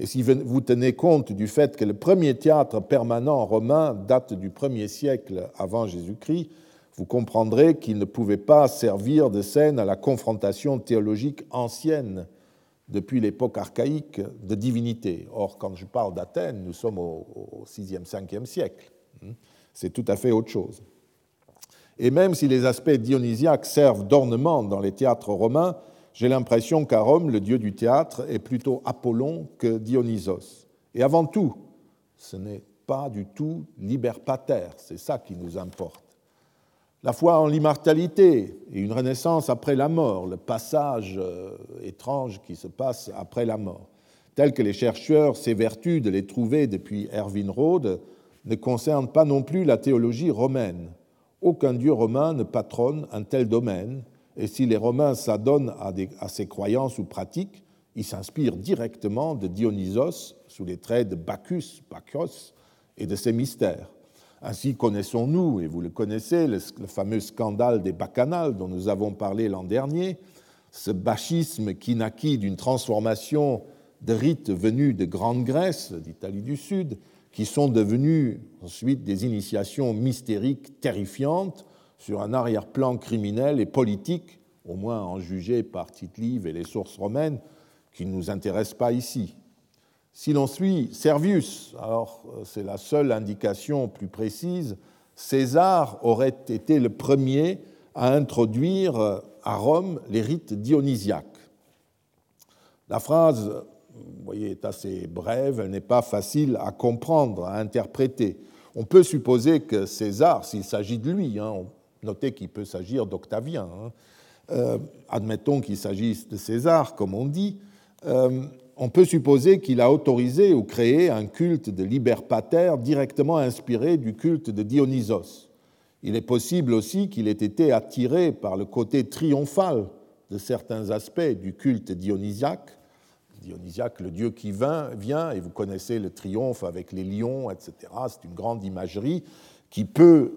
Et si vous tenez compte du fait que le premier théâtre permanent romain date du 1er siècle avant Jésus-Christ, vous comprendrez qu'il ne pouvait pas servir de scène à la confrontation théologique ancienne depuis l'époque archaïque de divinité. Or, quand je parle d'Athènes, nous sommes au, 6e, 5e siècle. C'est tout à fait autre chose. Et même si les aspects dionysiaques servent d'ornement dans les théâtres romains, j'ai l'impression qu'à Rome, le dieu du théâtre est plutôt Apollon que Dionysos. Et avant tout, ce n'est pas du tout liber pater, c'est ça qui nous importe la foi en l'immortalité et une renaissance après la mort, le passage euh, étrange qui se passe après la mort, tel que les chercheurs s'évertuent de les trouver depuis Erwin Rode, ne concernent pas non plus la théologie romaine. Aucun dieu romain ne patronne un tel domaine, et si les Romains s'adonnent à, ces croyances ou pratiques, ils s'inspirent directement de Dionysos sous les traits de Bacchus, Bacchus et de ses mystères. Ainsi connaissons-nous, et vous le connaissez, le, fameux scandale des bacchanales dont nous avons parlé l'an dernier, ce bachisme qui naquit d'une transformation de rites venus de Grande Grèce, d'Italie du Sud, qui sont devenus ensuite des initiations mystériques terrifiantes sur un arrière-plan criminel et politique, au moins en jugé par Tite-Live et les sources romaines, qui ne nous intéressent pas ici. Si l'on suit Servius, alors euh, c'est la seule indication plus précise, César aurait été le premier à introduire euh, à Rome les rites dionysiaques. La phrase, vous voyez, est assez brève, elle n'est pas facile à comprendre, à interpréter. On peut supposer que César, s'il s'agit de lui, hein, notez qu'il peut s'agir d'Octavien, hein, euh, admettons qu'il s'agisse de César, comme on dit, on peut supposer qu'il a autorisé ou créé un culte de liber pater directement inspiré du culte de Dionysos. Il est possible aussi qu'il ait été attiré par le côté triomphal de certains aspects du culte dionysiaque. Dionysiaque, le dieu qui vient, et vous connaissez le triomphe avec les lions, etc. C'est une grande imagerie qui peut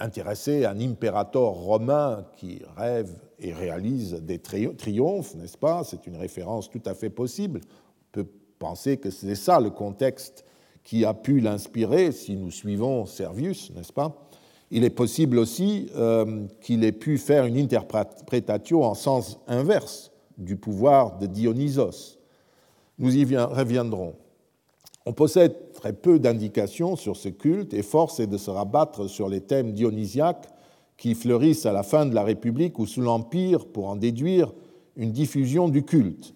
intéresser un impérator romain qui rêve et réalise des triomphes, n'est-ce pas? C'est une référence tout à fait possible. On peut penser que c'est ça le contexte qui a pu l'inspirer si nous suivons Servius, n'est-ce pas? Il est possible aussi euh, qu'il ait pu faire une interprétation en sens inverse du pouvoir de Dionysos. Nous y reviendrons. On possède très peu d'indications sur ce culte et force est de se rabattre sur les thèmes dionysiaques qui fleurissent à la fin de la République ou sous l'Empire pour en déduire une diffusion du culte.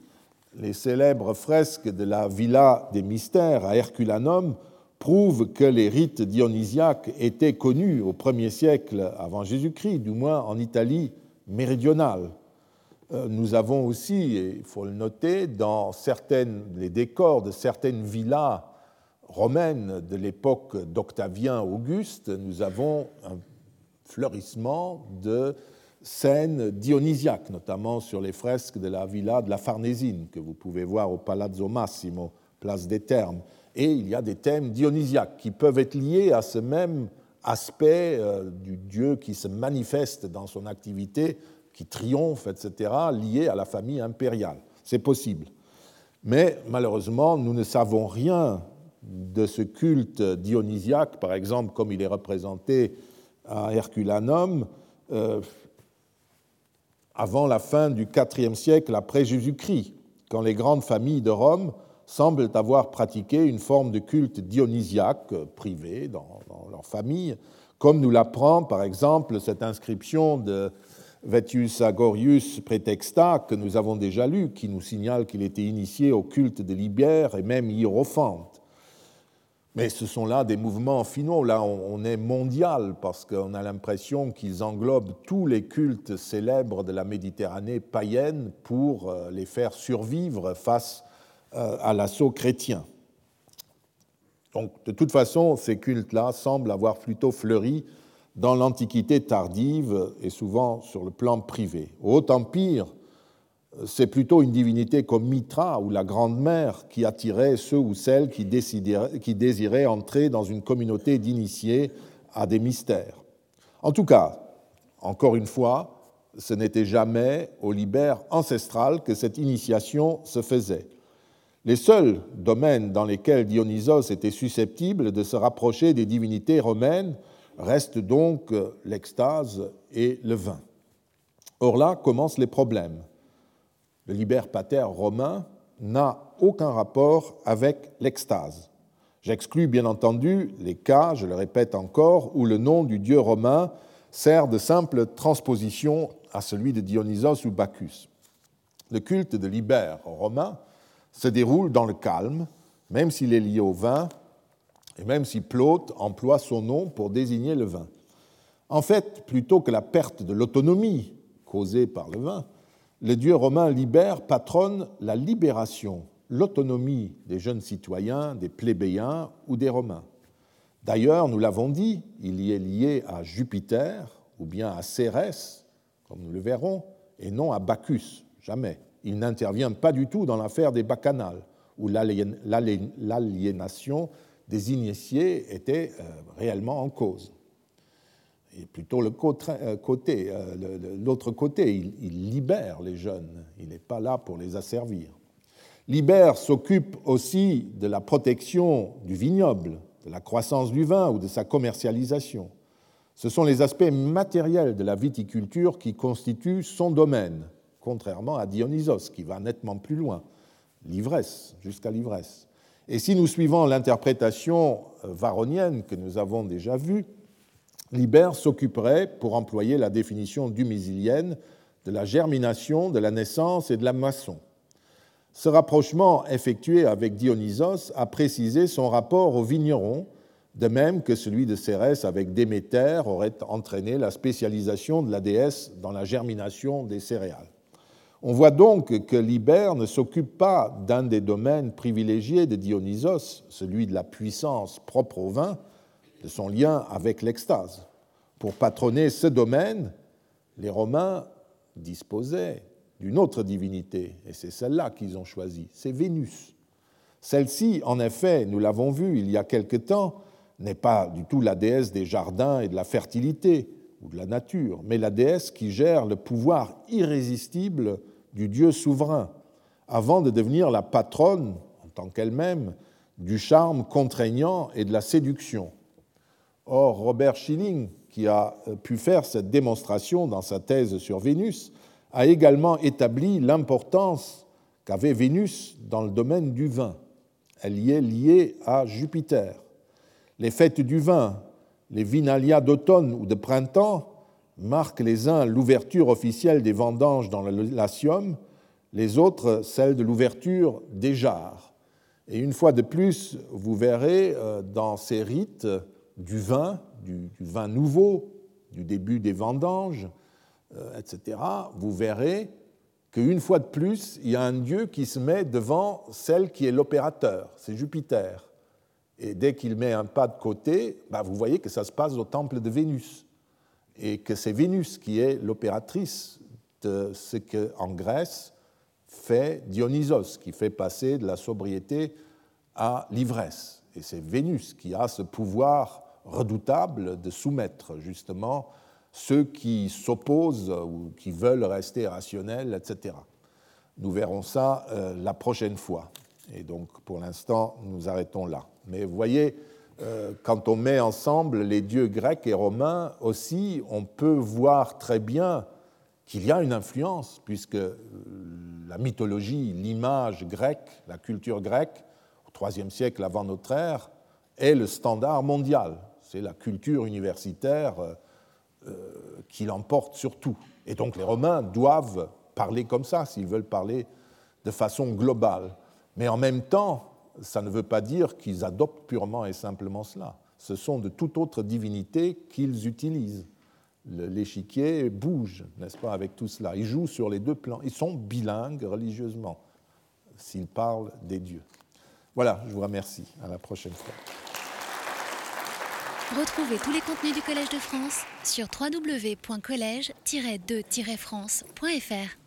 les célèbres fresques de la Villa des Mystères à Herculanum prouvent que les rites dionysiaques étaient connus au 1er siècle avant Jésus-Christ, du moins en Italie méridionale. Euh, nous avons aussi, et il faut le noter, dans certaines, les décors de certaines villas romaines de l'époque d'Octavien Auguste, nous avons un fleurissement de scènes dionysiaques, notamment sur les fresques de la villa de la Farnésine, que vous pouvez voir au Palazzo Massimo, place des Termes. Et il y a des thèmes dionysiaques qui peuvent être liés à ce même aspect euh, du dieu qui se manifeste dans son activité, qui triomphe, etc., lié à la famille impériale. C'est possible. Mais malheureusement, nous ne savons rien de ce culte dionysiaque, par exemple, comme il est représenté à Herculanum, euh, avant la fin du IVe siècle après Jésus-Christ, quand les grandes familles de Rome semblent avoir pratiqué une forme de culte dionysiaque privé dans, leur famille, comme nous l'apprend par exemple cette inscription de Vetius Agorius Pretexta que nous avons déjà lu, qui nous signale qu'il était initié au culte de Libère et même hiérophante. Mais ce sont là des mouvements finaux. Là, on est mondial parce qu'on a l'impression qu'ils englobent tous les cultes célèbres de la Méditerranée païenne pour euh, les faire survivre face euh, à l'assaut chrétien. Donc, de toute façon, ces cultes-là semblent avoir plutôt fleuri dans l'Antiquité tardive et souvent sur le plan privé. Au Haut Empire, c'est plutôt une divinité comme Mitra ou la Grande Mère qui attirait ceux ou celles qui, qui désiraient entrer dans une communauté d'initiés à des mystères. En tout cas, encore une fois, ce n'était jamais au libère ancestral que cette initiation se faisait. Les seuls domaines dans lesquels Dionysos était susceptible de se rapprocher des divinités romaines restent donc l'extase et le vin. Or là commencent les problèmes le liber pater romain, n'a aucun rapport avec l'extase. J'exclus bien entendu les cas, je le répète encore, où le nom du dieu romain sert de simple transposition à celui de Dionysos ou Bacchus. Le culte de Liber romain se déroule dans le calme, même s'il est lié au vin, et même si Plaute emploie son nom pour désigner le vin. En fait, plutôt que la perte de l'autonomie causée par le vin, le dieu romain libère patronne la libération, l'autonomie des jeunes citoyens, des plébéiens ou des Romains. D'ailleurs, nous l'avons dit, il y est lié à Jupiter ou bien à Cérès, comme nous le verrons, et non à Bacchus, jamais. Il n'intervient pas du tout dans l'affaire des bacchanales, où l'aliénation des initiés était euh, réellement en cause et plutôt le euh, côté, euh, l'autre côté, il, libère les jeunes, il n'est pas là pour les asservir. Libère s'occupe aussi de la protection du vignoble, de la croissance du vin ou de sa commercialisation. Ce sont les aspects matériels de la viticulture qui constituent son domaine, contrairement à Dionysos, qui va nettement plus loin, l'ivresse, jusqu'à l'ivresse. Et si nous suivons l'interprétation euh, varonienne que nous avons déjà vue, Liber s'occuperait, pour employer la définition dumésilienne, de la germination, de la naissance et de la moisson. Ce rapprochement effectué avec Dionysos a précisé son rapport au vigneron, de même que celui de Cérès avec Déméter aurait entraîné la spécialisation de la déesse dans la germination des céréales. On voit donc que Liber ne s'occupe pas d'un des domaines privilégiés de Dionysos, celui de la puissance propre au vin, de son lien avec l'extase. Pour patronner ce domaine, les Romains disposaient d'une autre divinité, et c'est celle-là qu'ils ont choisie, c'est Vénus. Celle-ci, en effet, nous l'avons vu il y a quelque temps, n'est pas du tout la déesse des jardins et de la fertilité ou de la nature, mais la déesse qui gère le pouvoir irrésistible du Dieu souverain, avant de devenir la patronne, en tant qu'elle-même, du charme contraignant et de la séduction. Or, Robert Schilling, qui a euh, pu faire cette démonstration dans sa thèse sur Vénus, a également établi l'importance qu'avait Vénus dans le domaine du vin. Elle y est liée à Jupiter. Les fêtes du vin, les vinalia d'automne ou de printemps, marquent les uns l'ouverture officielle des vendanges dans le Latium, les autres celles de l'ouverture des jarres. Et une fois de plus, vous verrez euh, dans ces rites du vin, du, vin nouveau, du début des vendanges, euh, etc., vous verrez qu'une fois de plus, il y a un dieu qui se met devant celle qui est l'opérateur, c'est Jupiter. Et dès qu'il met un pas de côté, bah, vous voyez que ça se passe au temple de Vénus, et que c'est Vénus qui est l'opératrice de ce qu'en Grèce fait Dionysos, qui fait passer de la sobriété à l'ivresse. Et c'est Vénus qui a ce pouvoir redoutable de soumettre justement ceux qui s'opposent ou qui veulent rester rationnels, etc. Nous verrons ça euh, la prochaine fois. Et donc pour l'instant, nous arrêtons là. Mais vous voyez, quand on met ensemble les dieux grecs et romains aussi, on peut voir très bien qu'il y a une influence, puisque euh, la mythologie, l'image grecque, la culture grecque, au IIIe siècle avant notre ère, est le standard mondial. C'est la culture universitaire euh, euh, qui l'emporte sur tout. Et donc les Romains doivent parler comme ça, s'ils veulent parler de façon globale. Mais en même temps, ça ne veut pas dire qu'ils adoptent purement et simplement cela. Ce sont de toute autre divinité qu'ils utilisent l'échiquier bouge, n'est-ce pas, avec tout cela. Ils jouent sur les deux plans. Ils sont bilingues religieusement, s'ils parlent des dieux. Voilà, je vous remercie. À la prochaine fois. Retrouvez tous les contenus du Collège de France sur www.colège-2-france.fr.